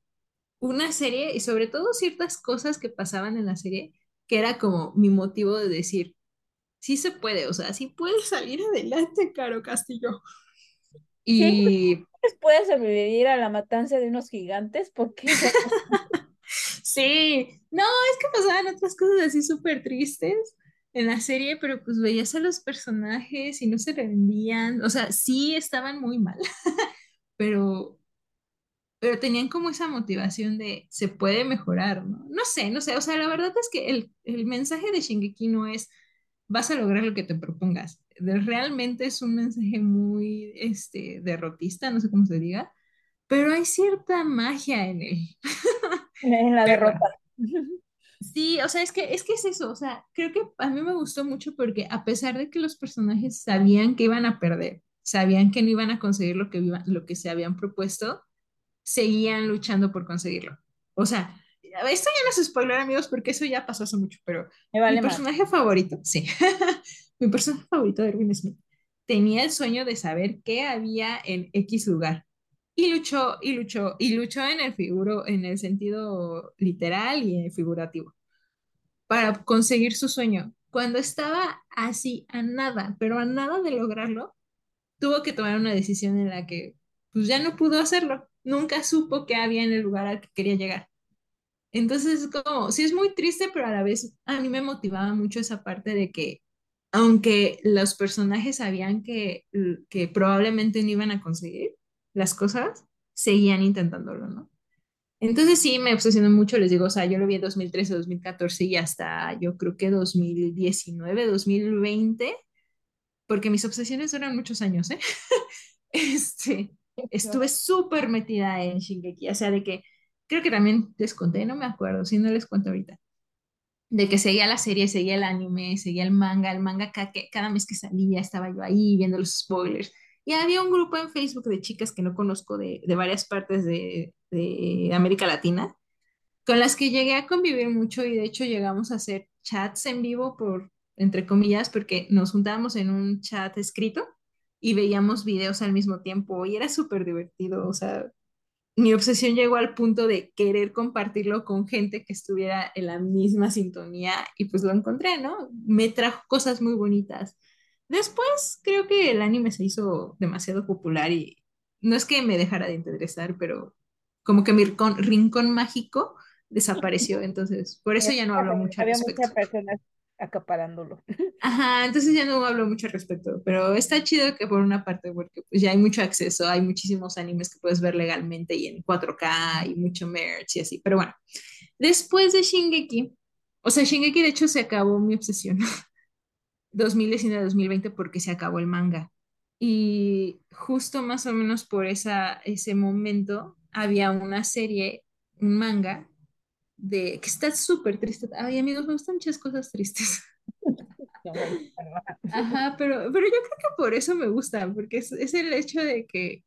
una serie y sobre todo ciertas cosas que pasaban en la serie que era como mi motivo de decir, sí se puede, o sea, sí puedes salir adelante, Caro Castillo. Sí, Y pues, puede sobrevivir a la matanza de unos gigantes porque sí, no, es que pasaban otras cosas así súper tristes en la serie, pero pues veías a los personajes y no se rendían, o sea, sí estaban muy mal, pero, pero tenían como esa motivación de se puede mejorar, ¿no? No sé, no sé, o sea, la verdad es que el, el mensaje de Shingeki no es vas a lograr lo que te propongas. Realmente es un mensaje muy este, derrotista, no sé cómo se diga, pero hay cierta magia en él. en la derrota. Sí, o sea, es que, es que es eso, o sea, creo que a mí me gustó mucho porque a pesar de que los personajes sabían que iban a perder, sabían que no iban a conseguir lo que, iba- lo que se habían propuesto, seguían luchando por conseguirlo. O sea, esto ya no es spoiler, amigos, porque eso ya pasó hace mucho, pero mi más. personaje favorito, sí, mi personaje favorito de Erwin Smith tenía el sueño de saber qué había en X lugar. Y luchó, y luchó, y luchó en el figuro, en el sentido literal y figurativo, para conseguir su sueño. Cuando estaba así a nada, pero a nada de lograrlo, tuvo que tomar una decisión en la que pues ya no pudo hacerlo. Nunca supo qué había en el lugar al que quería llegar. Entonces, como, sí es muy triste, pero a la vez a mí me motivaba mucho esa parte de que, aunque los personajes sabían que, que probablemente no iban a conseguir las cosas, seguían intentándolo, ¿no? Entonces sí, me obsesionó mucho, les digo, o sea, yo lo vi en 2013, 2014 y hasta yo creo que 2019, 2020, porque mis obsesiones duran muchos años, ¿eh? Este, estuve súper metida en Shingeki, o sea, de que creo que también les conté, no me acuerdo, si no les cuento ahorita, de que seguía la serie, seguía el anime, seguía el manga, el manga ca- que cada mes que salía estaba yo ahí viendo los spoilers. Y había un grupo en Facebook de chicas que no conozco de, de varias partes de, de América Latina, con las que llegué a convivir mucho y de hecho llegamos a hacer chats en vivo por, entre comillas, porque nos juntábamos en un chat escrito y veíamos videos al mismo tiempo y era súper divertido, o sea, mi obsesión llegó al punto de querer compartirlo con gente que estuviera en la misma sintonía y pues lo encontré, ¿no? Me trajo cosas muy bonitas. Después creo que el anime se hizo demasiado popular y no es que me dejara de interesar, pero como que mi rincón, rincón mágico desapareció, entonces por eso ya no hablo mucho al Había respecto. muchas personas acaparándolo. Ajá, entonces ya no hablo mucho al respecto, pero está chido que por una parte, porque pues ya hay mucho acceso, hay muchísimos animes que puedes ver legalmente y en 4K y mucho merch y así, pero bueno, después de Shingeki, O sea, Shingeki de hecho se acabó mi obsesión 2019-2020 porque se acabó el manga. Y justo más o menos por esa, ese momento había una serie, un manga, de que está súper triste. Ay, amigos, me gustan muchas cosas tristes. Ajá, pero, pero yo creo que por eso me gusta, porque es, es el hecho de que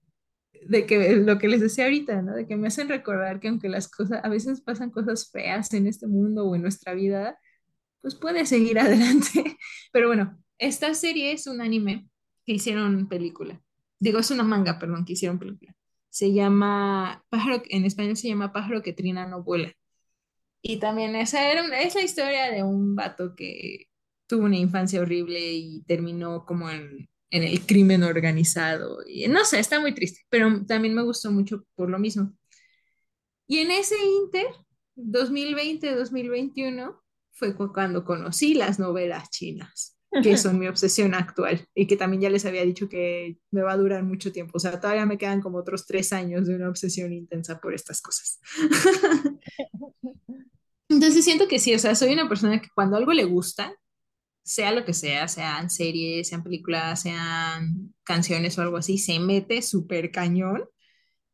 de que lo que les decía ahorita, ¿no? De que me hacen recordar que aunque las cosas, a veces pasan cosas feas en este mundo o en nuestra vida, pues puede seguir adelante. Pero bueno, esta serie es un anime que hicieron película. Digo, es una manga, perdón, que hicieron película. Se llama Pájaro, en español se llama Pájaro que trina no vuela. Y también esa era una, es la historia de un vato que tuvo una infancia horrible y terminó como en en el crimen organizado. Y no sé, está muy triste, pero también me gustó mucho por lo mismo. Y en ese inter, 2020-2021, fue cuando conocí las novelas chinas, que son mi obsesión actual y que también ya les había dicho que me va a durar mucho tiempo. O sea, todavía me quedan como otros tres años de una obsesión intensa por estas cosas. Entonces siento que sí, o sea, soy una persona que cuando algo le gusta, sea lo que sea, sean series, sean películas, sean canciones o algo así, se mete súper cañón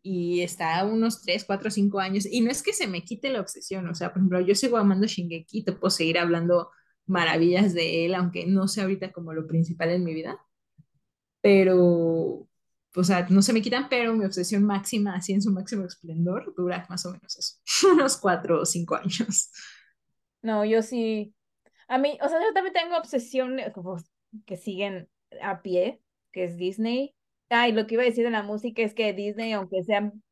y está unos 3, 4, 5 años. Y no es que se me quite la obsesión, o sea, por ejemplo, yo sigo amando Shingeki, te puedo seguir hablando maravillas de él, aunque no sea ahorita como lo principal en mi vida. Pero, o sea, no se me quitan, pero mi obsesión máxima, así en su máximo esplendor, dura más o menos eso, unos 4 o 5 años. No, yo sí, a mí, o sea, yo también tengo obsesiones que siguen a pie, que es Disney. Ay, lo que iba a decir de la música es que Disney, aunque sean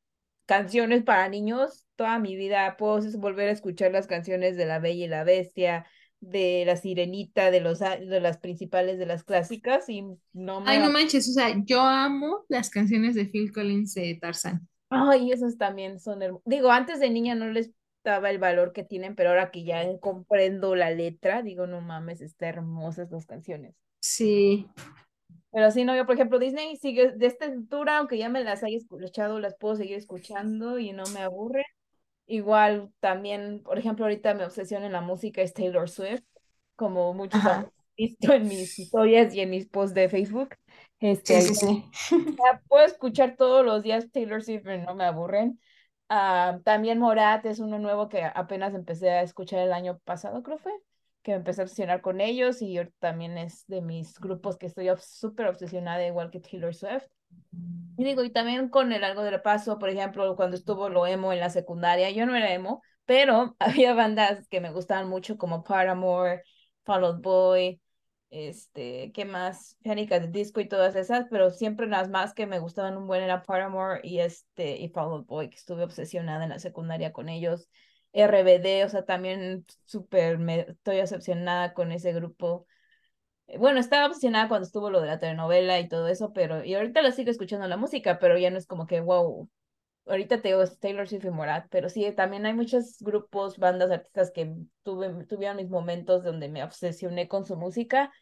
canciones para niños, toda mi vida puedo volver a escuchar las canciones de La Bella y la Bestia, de La Sirenita, de, los, de las principales de las clásicas y no me... Ay, no manches, o sea, yo amo las canciones de Phil Collins de Tarzan. Ay, esas también son hermosas. Digo, antes de niña no les el valor que tienen, pero ahora que ya comprendo la letra, digo, no mames, está hermosas las canciones. Sí. Pero sí, no, yo, por ejemplo, Disney sigue de esta altura, aunque ya me las haya escuchado, las puedo seguir escuchando y no me aburre. Igual también, por ejemplo, ahorita me obsesiona en la música es Taylor Swift, como muchos han visto en mis historias y en mis posts de Facebook. Este, sí, sí, sí. puedo escuchar todos los días Taylor Swift, pero no me aburren. Ah, también Morat es uno nuevo que apenas empecé a escuchar el año pasado, creo fue, que me empecé a obsesionar con ellos y también es de mis grupos que estoy súper obsesionada, igual que Taylor Swift. Y digo, y también con el algo del paso, por ejemplo, cuando estuvo lo emo en la secundaria, yo no era emo, pero había bandas que me gustaban mucho como Paramore, Fall Out Boy, este, ¿qué más? Panic! de Disco y todas esas, pero siempre las más que me gustaban un buen era Paramore y este, y Fall Out Boy, que estuve obsesionada en la secundaria con ellos. RBD, o sea, también súper, estoy obsesionada con ese grupo. Eh, bueno, estaba obsesionada cuando estuvo lo de la telenovela y todo eso, pero, y ahorita la sigo escuchando la música, pero ya no es como que, wow, ahorita te digo Taylor Swift y Morat, pero sí, también hay muchos grupos, bandas, artistas que tuve, tuvieron mis momentos donde me obsesioné con su música,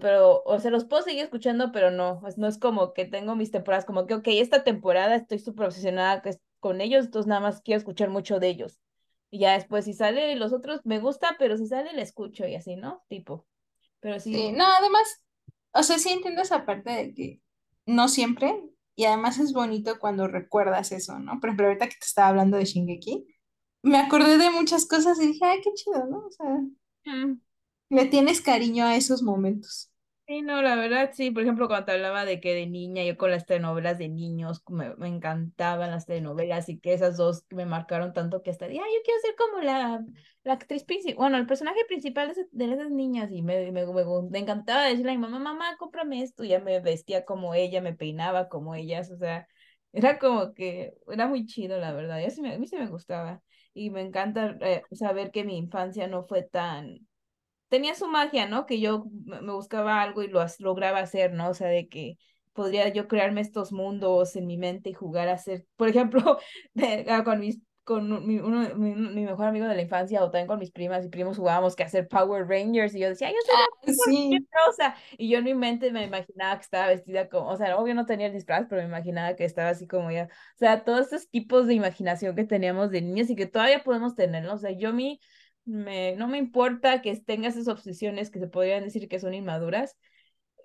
pero, o sea, los puedo seguir escuchando, pero no, no es como que tengo mis temporadas, como que, ok, esta temporada estoy súper obsesionada con ellos, entonces nada más quiero escuchar mucho de ellos. Y ya después, si sale los otros, me gusta, pero si sale, le escucho y así, ¿no? Tipo. Pero sí. sí no, además, o sea, sí entiendo esa parte de que no siempre, y además es bonito cuando recuerdas eso, ¿no? Por ejemplo, ahorita que te estaba hablando de Shingeki, me acordé de muchas cosas y dije, ay, qué chido, ¿no? O sea, mm. le tienes cariño a esos momentos. Sí, no, la verdad, sí, por ejemplo, cuando te hablaba de que de niña, yo con las telenovelas de niños, me, me encantaban las telenovelas y que esas dos me marcaron tanto que hasta dije, yo quiero ser como la, la actriz principal, bueno, el personaje principal de, de esas niñas y me, me, me, encantaba decirle a mi mamá, mamá, cómprame esto, y ya me vestía como ella, me peinaba como ellas, o sea, era como que, era muy chido, la verdad, y a mí sí me gustaba y me encanta eh, saber que mi infancia no fue tan tenía su magia, ¿no? Que yo me buscaba algo y lo lograba hacer, ¿no? O sea, de que podría yo crearme estos mundos en mi mente y jugar a hacer, por ejemplo, ah, con mis con mi, uno, mi, mejor amigo de la infancia o también con mis primas y primos jugábamos que hacer Power Rangers y yo decía, yo soy ah, y yo en mi mente me imaginaba que estaba vestida como, o sea, obvio no tenía el disfraz, pero me imaginaba que estaba así como ya, o sea, todos esos tipos de imaginación que teníamos de niños y que todavía podemos tener, ¿no? O sea, yo mi Me, no me importa que tengas esas obsesiones que se podrían decir que son inmaduras.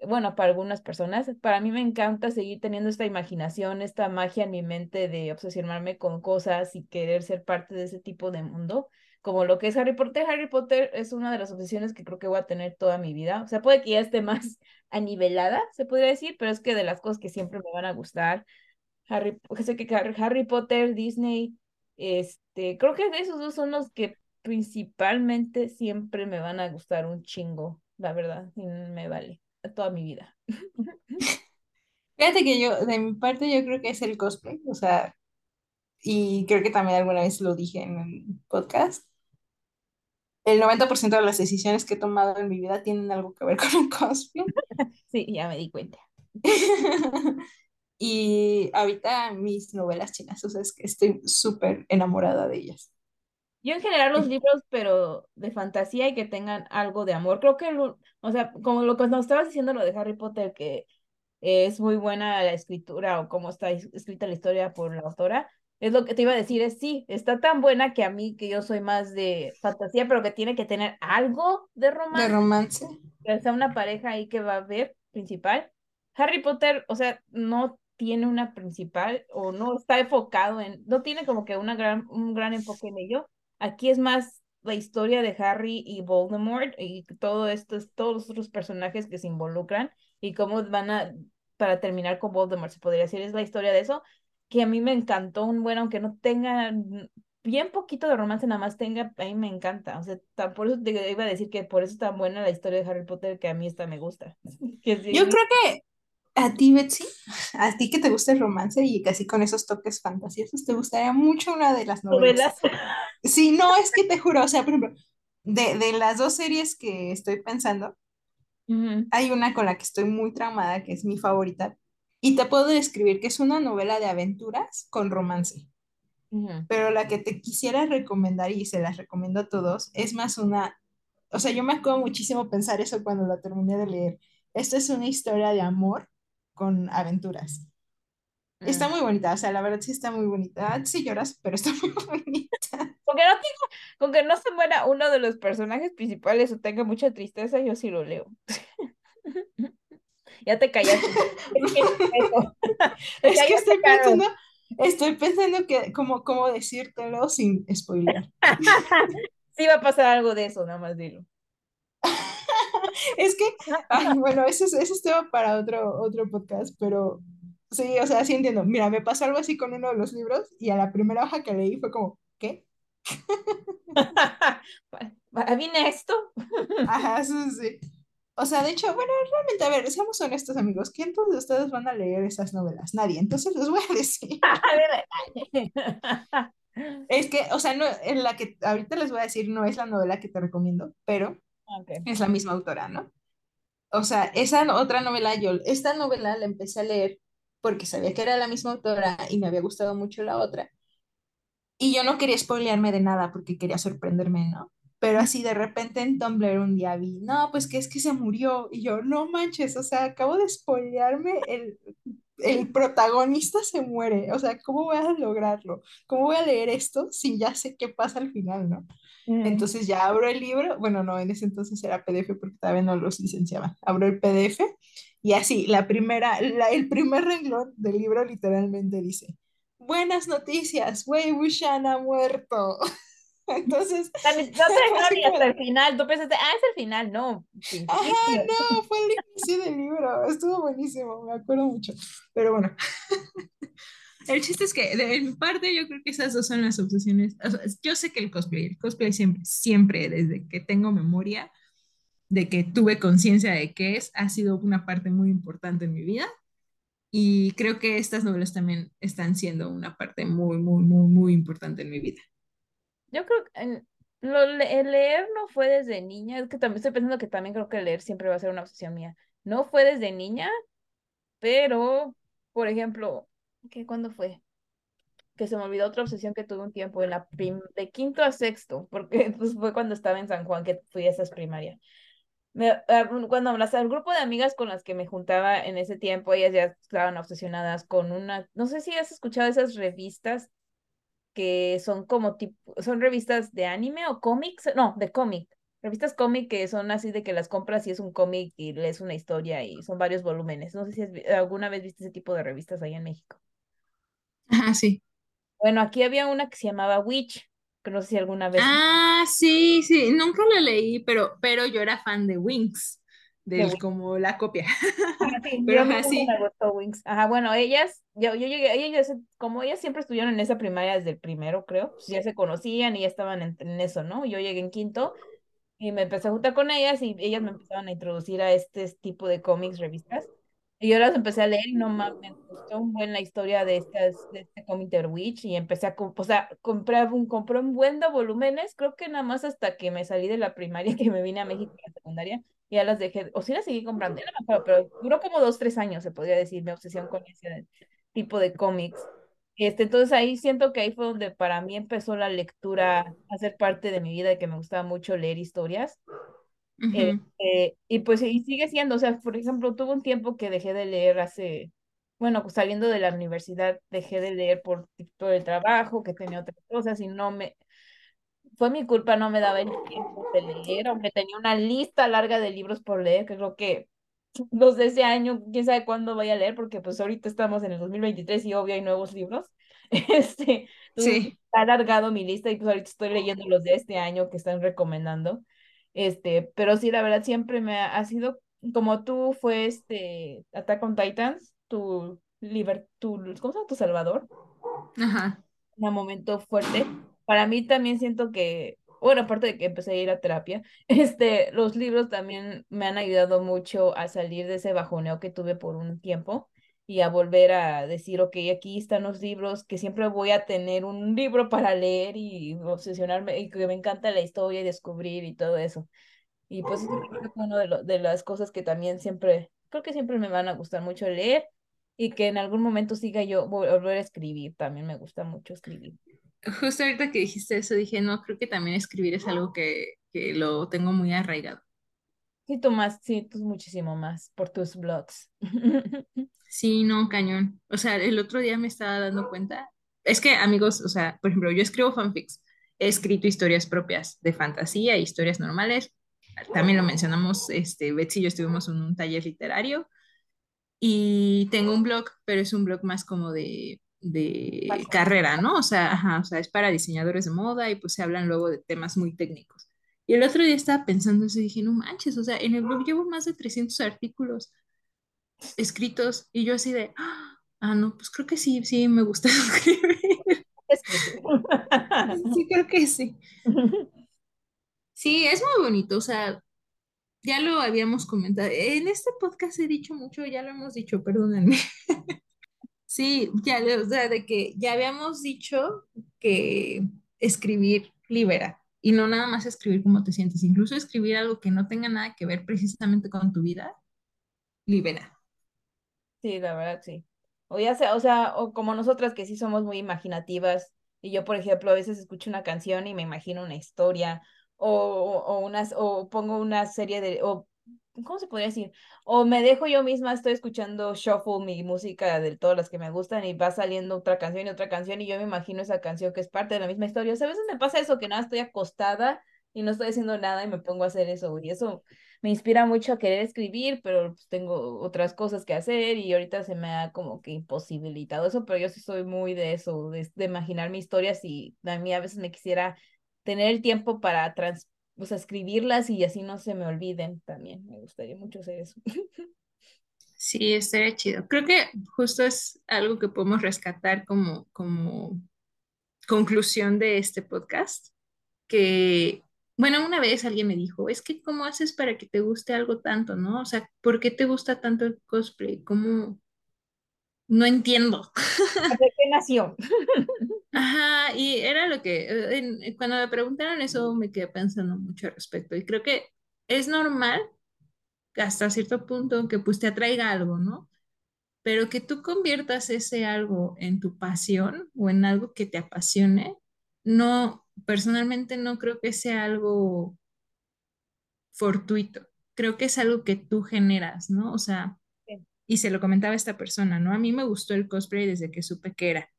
Bueno, para algunas personas, para mí me encanta seguir teniendo esta imaginación, esta magia en mi mente de obsesionarme con cosas y querer ser parte de ese tipo de mundo como lo que es Harry Potter. Harry Potter es una de las obsesiones que creo que voy a tener toda mi vida. O sea, puede que ya esté más anivelada, se podría decir, pero es que de las cosas que siempre me van a gustar. Harry, sé Harry Potter, Disney, este, creo que esos dos son los que principalmente siempre me van a gustar un chingo, la verdad, y me vale toda mi vida. Fíjate que yo, de mi parte, yo creo que es el cosplay, o sea, y creo que también alguna vez lo dije en el podcast, el 90% de las decisiones que he tomado en mi vida tienen algo que ver con el cosplay. Sí, ya me di cuenta. y ahorita mis novelas chinas, o sea, es que estoy súper enamorada de ellas. Yo en general los libros, pero de fantasía y que tengan algo de amor. Creo que, o sea, como lo que nos estabas diciendo lo de Harry Potter, que es muy buena la escritura o cómo está escrita la historia por la autora. Es lo que te iba a decir, es sí, está tan buena que a mí, que yo soy más de fantasía, pero que tiene que tener algo de romance. De romance. Que sea una pareja ahí que va a ver principal. Harry Potter, o sea, no tiene una principal o no está enfocado en, no tiene como que una gran, un gran enfoque en ello. Aquí es más la historia de Harry y Voldemort y todo esto, todos los personajes que se involucran y cómo van a, para terminar con Voldemort, se podría decir, es la historia de eso que a mí me encantó un bueno, aunque no tenga bien poquito de romance, nada más tenga, a mí me encanta. O sea, por eso te iba a decir que por eso es tan buena la historia de Harry Potter que a mí esta me gusta. Yo creo que a ti, Betsy, a ti que te gusta el romance y casi con esos toques fantasiosos, te gustaría mucho una de las novelas. Sí, no, es que te juro, o sea, por ejemplo, de, de las dos series que estoy pensando, hay una con la que estoy muy traumada, que es mi favorita, y te puedo describir que es una novela de aventuras con romance. Pero la que te quisiera recomendar, y se las recomiendo a todos, es más una, o sea, yo me acuerdo muchísimo pensar eso cuando la terminé de leer. Esta es una historia de amor con aventuras. Está mm. muy bonita, o sea, la verdad sí está muy bonita. Sí lloras, pero está muy bonita. Con que no, con que no se muera uno de los personajes principales o tenga mucha tristeza, yo sí lo leo. ya te callaste. es que estoy pensando, estoy pensando que cómo, cómo decírtelo sin spoiler. sí va a pasar algo de eso, nada más dilo. es que, bueno, eso es, eso es tema para otro, otro podcast, pero sí, o sea, sí entiendo. Mira, me pasó algo así con uno de los libros y a la primera hoja que leí fue como, ¿qué? ¿Viene esto? Ajá, sí, sí. O sea, de hecho, bueno, realmente, a ver, seamos honestos, amigos, ¿quién de ustedes van a leer esas novelas? Nadie. Entonces les voy a decir. es que, o sea, no, en la que ahorita les voy a decir no es la novela que te recomiendo, pero es la misma autora, ¿no? O sea, esa otra novela, yo, esta novela la empecé a leer porque sabía que era la misma autora y me había gustado mucho la otra. Y yo no quería spoilearme de nada porque quería sorprenderme, ¿no? pero así de repente en Tumblr un día vi, no, pues que es que se murió, y yo, no manches, o sea, acabo de spoilearme, el, el protagonista se muere, o sea, ¿cómo voy a lograrlo? ¿Cómo voy a leer esto si ya sé qué pasa al final, no? Entonces ya abro el libro, bueno, no, en ese entonces era PDF porque todavía no los licenciaba, abro el PDF y así, la primera, la, el primer renglón del libro literalmente dice, buenas noticias, Wei Wuxian ha muerto. Entonces. No te hasta el final. Tú pensaste, ah, es el final. No. Ajá, no, fue el inicio del libro. Estuvo buenísimo, me acuerdo mucho. Pero bueno. El chiste es que, de mi parte, yo creo que esas dos son las obsesiones. yo sé que el cosplay, el cosplay siempre, siempre, desde que tengo memoria, de que tuve conciencia de que es, ha sido una parte muy importante en mi vida. Y creo que estas novelas también están siendo una parte muy, muy, muy, muy importante en mi vida. Yo creo que lo, el leer no fue desde niña, es que también estoy pensando que también creo que leer siempre va a ser una obsesión mía. No fue desde niña, pero, por ejemplo, ¿qué, ¿cuándo fue? Que se me olvidó otra obsesión que tuve un tiempo, en la de quinto a sexto, porque pues, fue cuando estaba en San Juan que fui a esas primarias. Ah, cuando el grupo de amigas con las que me juntaba en ese tiempo, ellas ya estaban obsesionadas con una, no sé si has escuchado esas revistas que son como tipo, son revistas de anime o cómics, no, de cómic, revistas cómic que son así de que las compras y es un cómic y lees una historia y son varios volúmenes. No sé si alguna vez viste ese tipo de revistas ahí en México. Ah, sí. Bueno, aquí había una que se llamaba Witch, que no sé si alguna vez. Ah, sí, sí, nunca la leí, pero, pero yo era fan de Wings, de como la copia. sí, pero. Me gustó Wings. Ajá, bueno, ellas, yo, yo llegué, ellas, como ellas siempre estuvieron en esa primaria desde el primero, creo, pues ya se conocían y ya estaban en, en eso, ¿no? Yo llegué en quinto y me empecé a juntar con ellas y ellas me empezaron a introducir a este tipo de cómics, revistas. Y yo las empecé a leer y no mames, me gustó un buen la historia de, estas, de este cómic Witch y empecé a, o sea, compré un, compré un buen de volúmenes, creo que nada más hasta que me salí de la primaria, que me vine a México en la secundaria, ya las dejé, o sí las seguí comprando, no me acuerdo, pero duró como dos, tres años, se podría decir, mi obsesión con ese tipo de cómics. Este, entonces ahí siento que ahí fue donde para mí empezó la lectura a ser parte de mi vida, que me gustaba mucho leer historias. Este, y pues y sigue siendo, o sea, por ejemplo, tuve un tiempo que dejé de leer hace, bueno, pues saliendo de la universidad, dejé de leer por, todo el trabajo, que tenía otras cosas y no me, fue mi culpa, no me daba el tiempo de leer, aunque tenía una lista larga de libros por leer, que creo que los de ese año, quién sabe cuándo voy a leer, porque pues ahorita estamos en el 2023 y obvio hay nuevos libros. Este, sí. ha alargado mi lista y pues ahorita estoy leyendo los de este año que están recomendando. Este, pero sí, la verdad siempre me ha, sido como tú fue este Attack on Titans, tu liber, tu, ¿cómo se llama? Tu Salvador. Ajá. Un momento fuerte. Para mí también siento que, bueno, aparte de que empecé a ir a terapia, este, los libros también me han ayudado mucho a salir de ese bajoneo que tuve por un tiempo y a volver a decir, ok, aquí están los libros, que siempre voy a tener un libro para leer y obsesionarme, y que me encanta la historia y descubrir y todo eso. Y pues es una de, de las cosas que también siempre, creo que siempre me van a gustar mucho leer y que en algún momento siga yo volver a escribir, también me gusta mucho escribir. Justo ahorita que dijiste eso, dije, no, creo que también escribir es algo que, que lo tengo muy arraigado. Sí, tú más, sí, tú muchísimo más por tus blogs. Sí, no, cañón. O sea, el otro día me estaba dando cuenta. Es que, amigos, o sea, por ejemplo, yo escribo fanfics. He escrito historias propias de fantasía, historias normales. También lo mencionamos, este, Betsy y yo estuvimos en un taller literario. Y tengo un blog, pero es un blog más como de, de carrera, ¿no? O sea, ajá, o sea, es para diseñadores de moda y pues se hablan luego de temas muy técnicos. Y el otro día estaba pensando eso y dije, no manches, o sea, en el blog llevo más de 300 artículos escritos y yo así de, ah, no, pues creo que sí, sí, me gusta escribir. sí, creo que sí. Sí, es muy bonito, o sea, ya lo habíamos comentado. En este podcast he dicho mucho, ya lo hemos dicho, perdónenme. Sí, ya, o sea, de que ya habíamos dicho que escribir libera y no nada más escribir cómo te sientes, incluso escribir algo que no tenga nada que ver precisamente con tu vida, libera. Sí, la verdad, sí. O ya sea, o sea, o como nosotras que sí somos muy imaginativas, y yo, por ejemplo, a veces escucho una canción y me imagino una historia, o, o, unas, o pongo una serie de, ¿cómo se podría decir? O me dejo yo misma, estoy escuchando shuffle mi música de todas las que me gustan y va saliendo otra canción y otra canción y yo me imagino esa canción que es parte de la misma historia. O sea, a veces me pasa eso, que nada, estoy acostada y no estoy haciendo nada y me pongo a hacer eso, y eso me inspira mucho a querer escribir, pero pues, tengo otras cosas que hacer y ahorita se me ha como que imposibilitado eso, pero yo sí soy muy de eso, de, imaginar mis historias y a mí a veces me quisiera tener el tiempo para trans, escribirlas y así no se me olviden también. Me gustaría mucho hacer eso. Sí, estaría chido. Creo que justo es algo que podemos rescatar como, como conclusión de este podcast, que bueno, una vez alguien me dijo, es que ¿cómo haces para que te guste algo tanto, no? O sea, ¿por qué te gusta tanto el cosplay? ¿Cómo? No entiendo. ¿De qué nació? Ajá, y era lo que, eh, cuando me preguntaron eso me quedé pensando mucho al respecto y creo que es normal hasta cierto punto que pues te atraiga algo, ¿no? Pero que tú conviertas ese algo en tu pasión o en algo que te apasione, no, personalmente no creo que sea algo fortuito. Creo que es algo que tú generas, ¿no? O sea, y se lo comentaba esta persona, ¿no? A mí me gustó el cosplay desde que supe que era.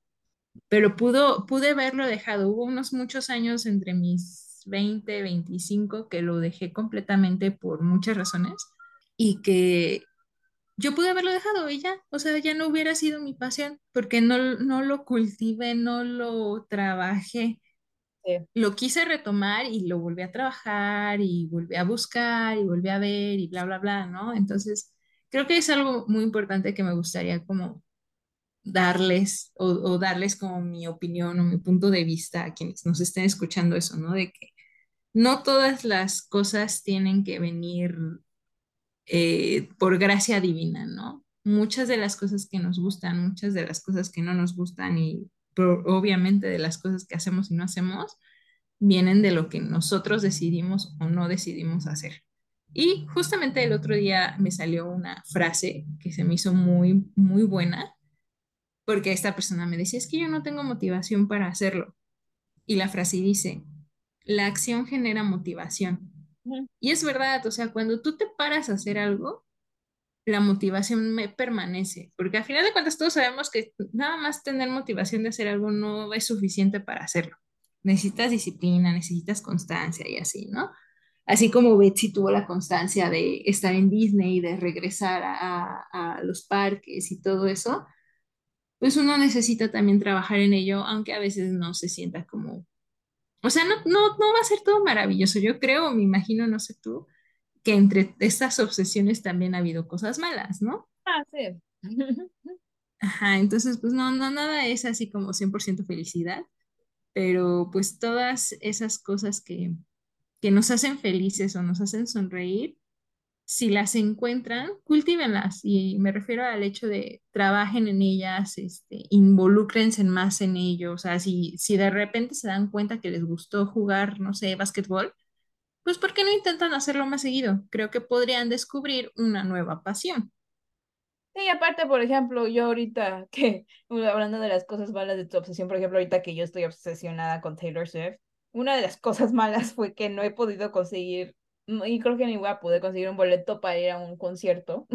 Pero pudo, pude haberlo dejado. Hubo unos muchos años entre mis 20, 25 que lo dejé completamente por muchas razones y que yo pude haberlo dejado y ya, o sea, ya no hubiera sido mi pasión porque no, no lo cultivé, no lo trabajé. Sí. Lo quise retomar y lo volví a trabajar y volví a buscar y volví a ver y bla, bla, bla, ¿no? Entonces, creo que es algo muy importante que me gustaría como darles o, darles como mi opinión o mi punto de vista a quienes nos estén escuchando eso, ¿no? De que no todas las cosas tienen que venir eh, por gracia divina, ¿no? Muchas de las cosas que nos gustan, muchas de las cosas que no nos gustan y obviamente de las cosas que hacemos y no hacemos, vienen de lo que nosotros decidimos o no decidimos hacer. Y justamente el otro día me salió una frase que se me hizo muy, muy buena, porque esta persona me decía, es que yo no tengo motivación para hacerlo. Y la frase dice, la acción genera motivación. Y es verdad, o sea, cuando tú te paras a hacer algo, la motivación me permanece, porque al final de cuentas todos sabemos que nada más tener motivación de hacer algo no es suficiente para hacerlo. Necesitas disciplina, necesitas constancia y así, ¿no? Así como Betsy tuvo la constancia de estar en Disney, de regresar a, a los parques y todo eso, pues uno necesita también trabajar en ello, aunque a veces no se sienta como, o sea, no, no, no va a ser todo maravilloso. Yo creo, me imagino, no sé tú, que entre estas obsesiones también ha habido cosas malas, ¿no? Ah, sí. Ajá, entonces, pues no, no, nada es así como 100% felicidad, pero pues todas esas cosas que, que nos hacen felices o nos hacen sonreír, si las encuentran, cultívenlas. Y me refiero al hecho de trabajen en ellas, este, involúcrense más en ello. O sea, si, si de repente se dan cuenta que les gustó jugar, no sé, básquetbol, pues ¿por qué no intentan hacerlo más seguido? Creo que podrían descubrir una nueva pasión. Sí, aparte, por ejemplo, yo ahorita que, hablando de las cosas malas de tu obsesión, por ejemplo, ahorita que yo estoy obsesionada con Taylor Swift, una de las cosas malas fue que no he podido conseguir, y creo que ni voy a poder conseguir un boleto para ir a un concierto.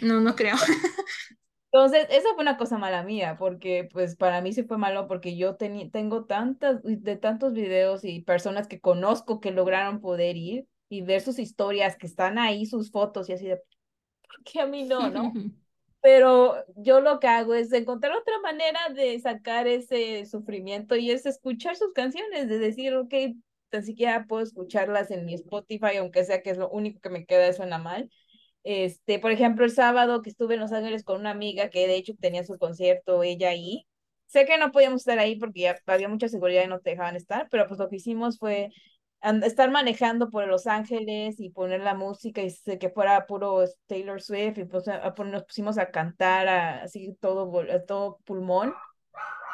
No, no creo. Entonces, esa fue una cosa mala mía, porque pues para mí sí fue malo porque yo tengo tantas, de tantos videos y personas que conozco que lograron poder ir y ver sus historias, que están ahí, sus fotos y así de, ¿por qué a mí no, no? pero yo lo que hago es encontrar otra manera de sacar ese sufrimiento y es escuchar sus canciones, de decir, ok, tan siquiera puedo escucharlas en mi Spotify, aunque sea que es lo único que me queda, suena mal. Este, por ejemplo, el sábado que estuve en Los Ángeles con una amiga que de hecho tenía su concierto, ella ahí. Sé que no podíamos estar ahí porque había mucha seguridad y no te dejaban estar, pero pues lo que hicimos fue estar manejando por Los Ángeles y poner la música y que fuera puro Taylor Swift y pues nos pusimos a cantar así todo, a todo pulmón.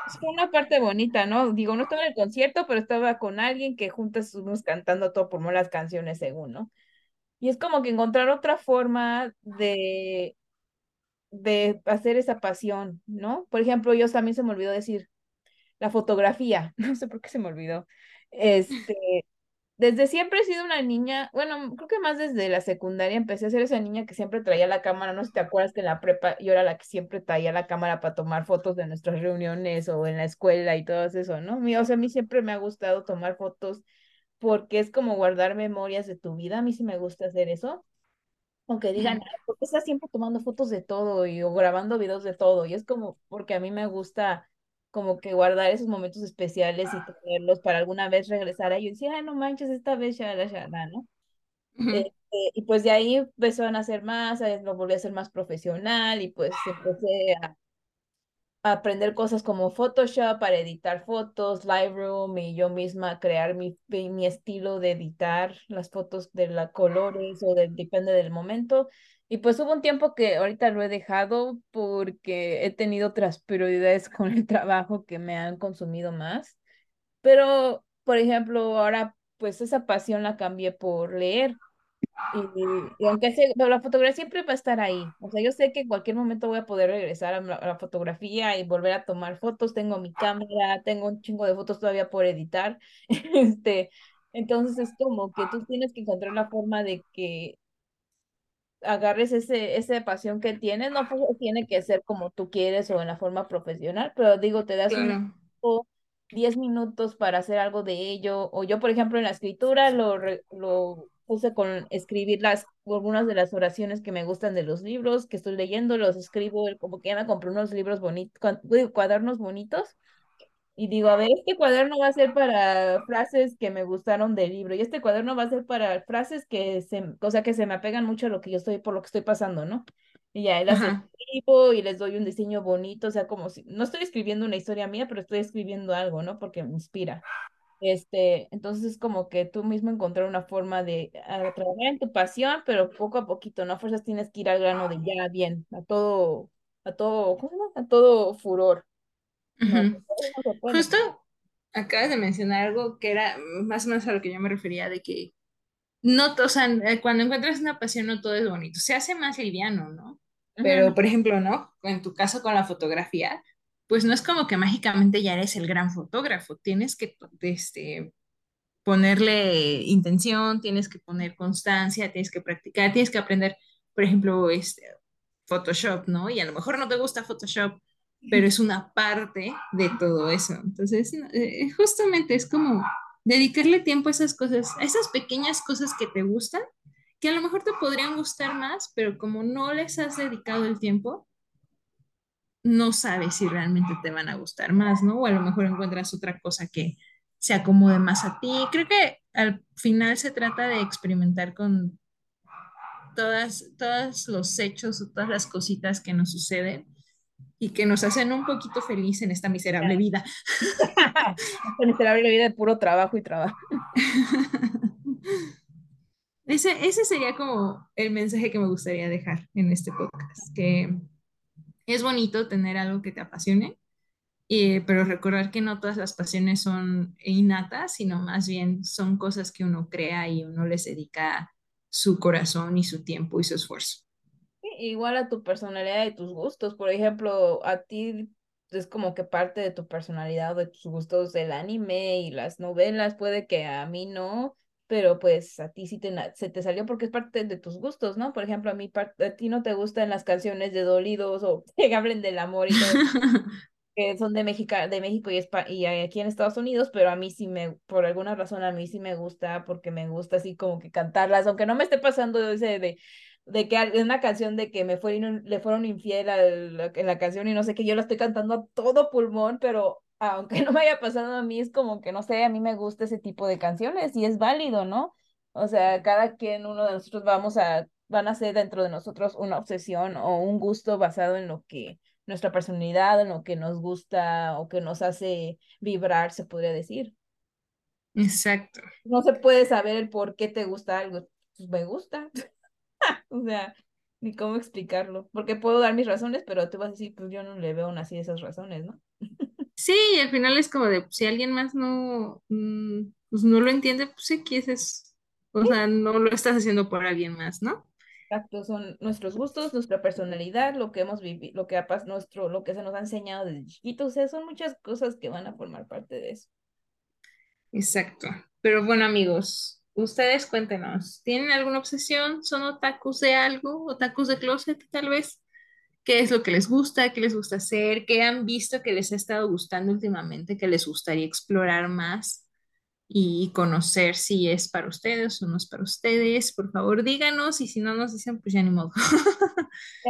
Es una parte bonita, ¿no? Digo, no estaba en el concierto, pero estaba con alguien que juntas estuvimos cantando todo pulmón las canciones según, ¿no? Y es como que encontrar otra forma de, de hacer esa pasión, ¿no? Por ejemplo, yo también se me olvidó decir la fotografía, no sé por qué se me olvidó. Este, desde siempre he sido una niña, bueno, creo que más desde la secundaria empecé a ser esa niña que siempre traía la cámara, no sé si te acuerdas que en la prepa yo era la que siempre traía la cámara para tomar fotos de nuestras reuniones o en la escuela y todo eso, ¿no? O sea, a mí siempre me ha gustado tomar fotos porque es como guardar memorias de tu vida, a mí sí me gusta hacer eso. Aunque digan, "Ay, ¿por qué estás siempre tomando fotos de todo y o grabando videos de todo? Y es como porque a mí me gusta como que guardar esos momentos especiales y tenerlos para alguna vez regresar a ellos y decir, ay, no manches, esta vez ya, ya, ¿no? Este, y pues de ahí empezó a hacer más, lo volví a hacer más profesional y pues empecé a aprender cosas como Photoshop para editar fotos, Lightroom y yo misma crear mi, mi estilo de editar las fotos de la colores o de, depende del momento. Y pues hubo un tiempo que ahorita lo he dejado porque he tenido otras prioridades con el trabajo que me han consumido más. Pero, por ejemplo, ahora pues esa pasión la cambié por leer. Y, y aunque pero la fotografía siempre va a estar ahí. O sea, yo sé que en cualquier momento voy a poder regresar a la, a la fotografía y volver a tomar fotos. Tengo mi cámara, tengo un chingo de fotos todavía por editar. Este, entonces es como que tú tienes que encontrar la forma de que agarres ese, esa pasión que tienes, no tiene que ser como tú quieres o en la forma profesional, pero digo, te das un 10 minutos para hacer algo de ello, o yo, por ejemplo, en la escritura lo, lo puse con escribir las, algunas de las oraciones que me gustan de los libros que estoy leyendo, los escribo, como que ya me compré unos libros bonitos, cuadernos bonitos, y digo, a ver, este cuaderno va a ser para frases que me gustaron del libro y este cuaderno va a ser para frases que se, o sea, que se me apegan mucho a lo que yo estoy, por lo que estoy pasando, ¿no? Y ya las escribo y les doy un diseño bonito, o sea, como si, no estoy escribiendo una historia mía, pero estoy escribiendo algo, ¿no? Porque me inspira. Este, entonces es como que tú mismo encontrar una forma de trabajar en tu pasión, pero poco a poquito, ¿no? A fuerzas tienes que ir al grano de ya bien, a todo, a todo, ¿cómo A todo furor. Justo acabas de mencionar algo que era más o menos a lo que yo me refería, de que no, o sea, eh, cuando encuentras una pasión no todo es bonito, se hace más liviano, ¿no? Pero, por ejemplo, ¿no? En tu caso con la fotografía, pues no es como que mágicamente ya eres el gran fotógrafo, tienes que este, ponerle intención, tienes que poner constancia, tienes que practicar, tienes que aprender, por ejemplo, este, Photoshop, ¿no? Y a lo mejor no te gusta Photoshop, pero es una parte de todo eso. Entonces, eh, justamente es como dedicarle tiempo a esas cosas, a esas pequeñas cosas que te gustan, que a lo mejor te podrían gustar más, pero como no les has dedicado el tiempo, no sabes si realmente te van a gustar más, ¿no? O a lo mejor encuentras otra cosa que se acomode más a ti. Creo que al final se trata de experimentar con todas, todos los hechos o todas las cositas que nos suceden y que nos hacen un poquito feliz en esta miserable vida. esta miserable vida de puro trabajo y trabajo. Ese, ese sería como el mensaje que me gustaría dejar en este podcast, que es bonito tener algo que te apasione, eh, pero recordar que no todas las pasiones son innatas, sino más bien son cosas que uno crea y uno les dedica su corazón y su tiempo y su esfuerzo igual a tu personalidad y tus gustos. Por ejemplo, a ti es como que parte de tu personalidad de tus gustos el anime y las novelas, puede que a mí no, pero pues a ti sí te, se te salió porque es parte de tus gustos, ¿no? Por ejemplo, a mí a ti no te gustan las canciones de dolidos o que hablen del amor y todo. que son de México, de México y, y aquí en Estados Unidos, pero a mí sí me, por alguna razón a mí sí me gusta, porque me gusta así como que cantarlas, aunque no me esté pasando ese de, de que es una canción de que me fueron, le fueron infiel en la canción y no sé qué, yo la estoy cantando a todo pulmón, pero aunque no me haya pasado a mí, es como que no sé, a mí me gusta ese tipo de canciones y es válido, ¿no? O sea, cada quien, uno de nosotros vamos a, van a ser dentro de nosotros una obsesión o un gusto basado en lo que nuestra personalidad, en lo que nos gusta o que nos hace vibrar, se podría decir. Exacto. No se puede saber el por qué te gusta algo. Pues me gusta. o sea, ni cómo explicarlo, porque puedo dar mis razones, pero tú vas a decir, pues yo no le veo así esas razones, ¿no? Sí, y al final es como de, si alguien más no, mm, pues no lo entiende, pues sí, es, o sea, no lo estás haciendo por alguien más, ¿no? Exacto, son nuestros gustos, nuestra personalidad, lo que hemos vivido, lo que ha nuestro, lo que se nos ha enseñado desde chiquitos, o sea, son muchas cosas que van a formar parte de eso. Exacto. Pero bueno, amigos, Ustedes cuéntenos, ¿tienen alguna obsesión? ¿Son otakus de algo? ¿Otakus de closet tal vez? ¿Qué es lo que les gusta? ¿Qué les gusta hacer? ¿Qué han visto que les ha estado gustando últimamente? ¿Que les gustaría explorar más y conocer si es para ustedes o no es para ustedes? Por favor, díganos y si no nos dicen, pues ya ni modo.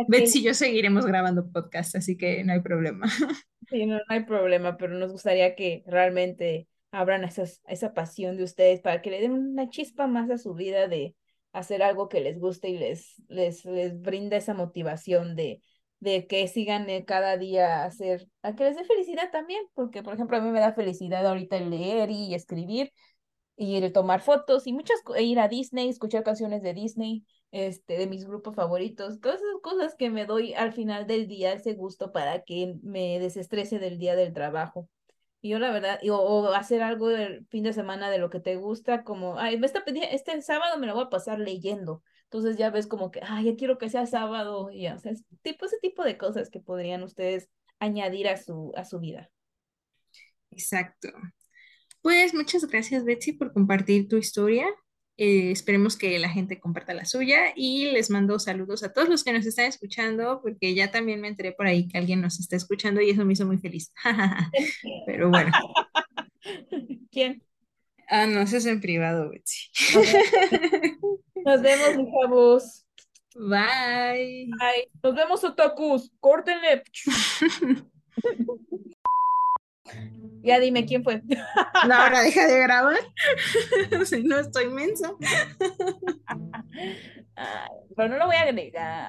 Betsy y yo seguiremos grabando podcast, así que no hay problema. Sí, no, no hay problema, pero nos gustaría que realmente abran esas, esa pasión de ustedes para que le den una chispa más a su vida de hacer algo que les guste y les, les, les brinda esa motivación de, de que sigan cada día a hacer, a que les dé felicidad también, porque por ejemplo a mí me da felicidad ahorita el leer y escribir y el tomar fotos y muchas e ir a Disney, escuchar canciones de Disney, este, de mis grupos favoritos, todas esas cosas que me doy al final del día ese gusto para que me desestrese del día del trabajo. Y yo la verdad, o, hacer algo el fin de semana de lo que te gusta, como, ay, este, este sábado me lo voy a pasar leyendo. Entonces ya ves como que, ay, ya quiero que sea sábado, y ya, o sea, tipo, ese tipo de cosas que podrían ustedes añadir a su, a su vida. Exacto. Pues muchas gracias, Betsy, por compartir tu historia. Eh, esperemos que la gente comparta la suya y les mando saludos a todos los que nos están escuchando, porque ya también me enteré por ahí que alguien nos está escuchando y eso me hizo muy feliz. Pero bueno. ¿Quién? Ah, no, eso es en privado, Betsy. Nos vemos, mi chavos. Bye. Bye. Nos vemos, otakus. Córtenle. Ya dime quién fue. No, ahora deja de grabar. si no, estoy mensa. Pero no lo voy a agregar.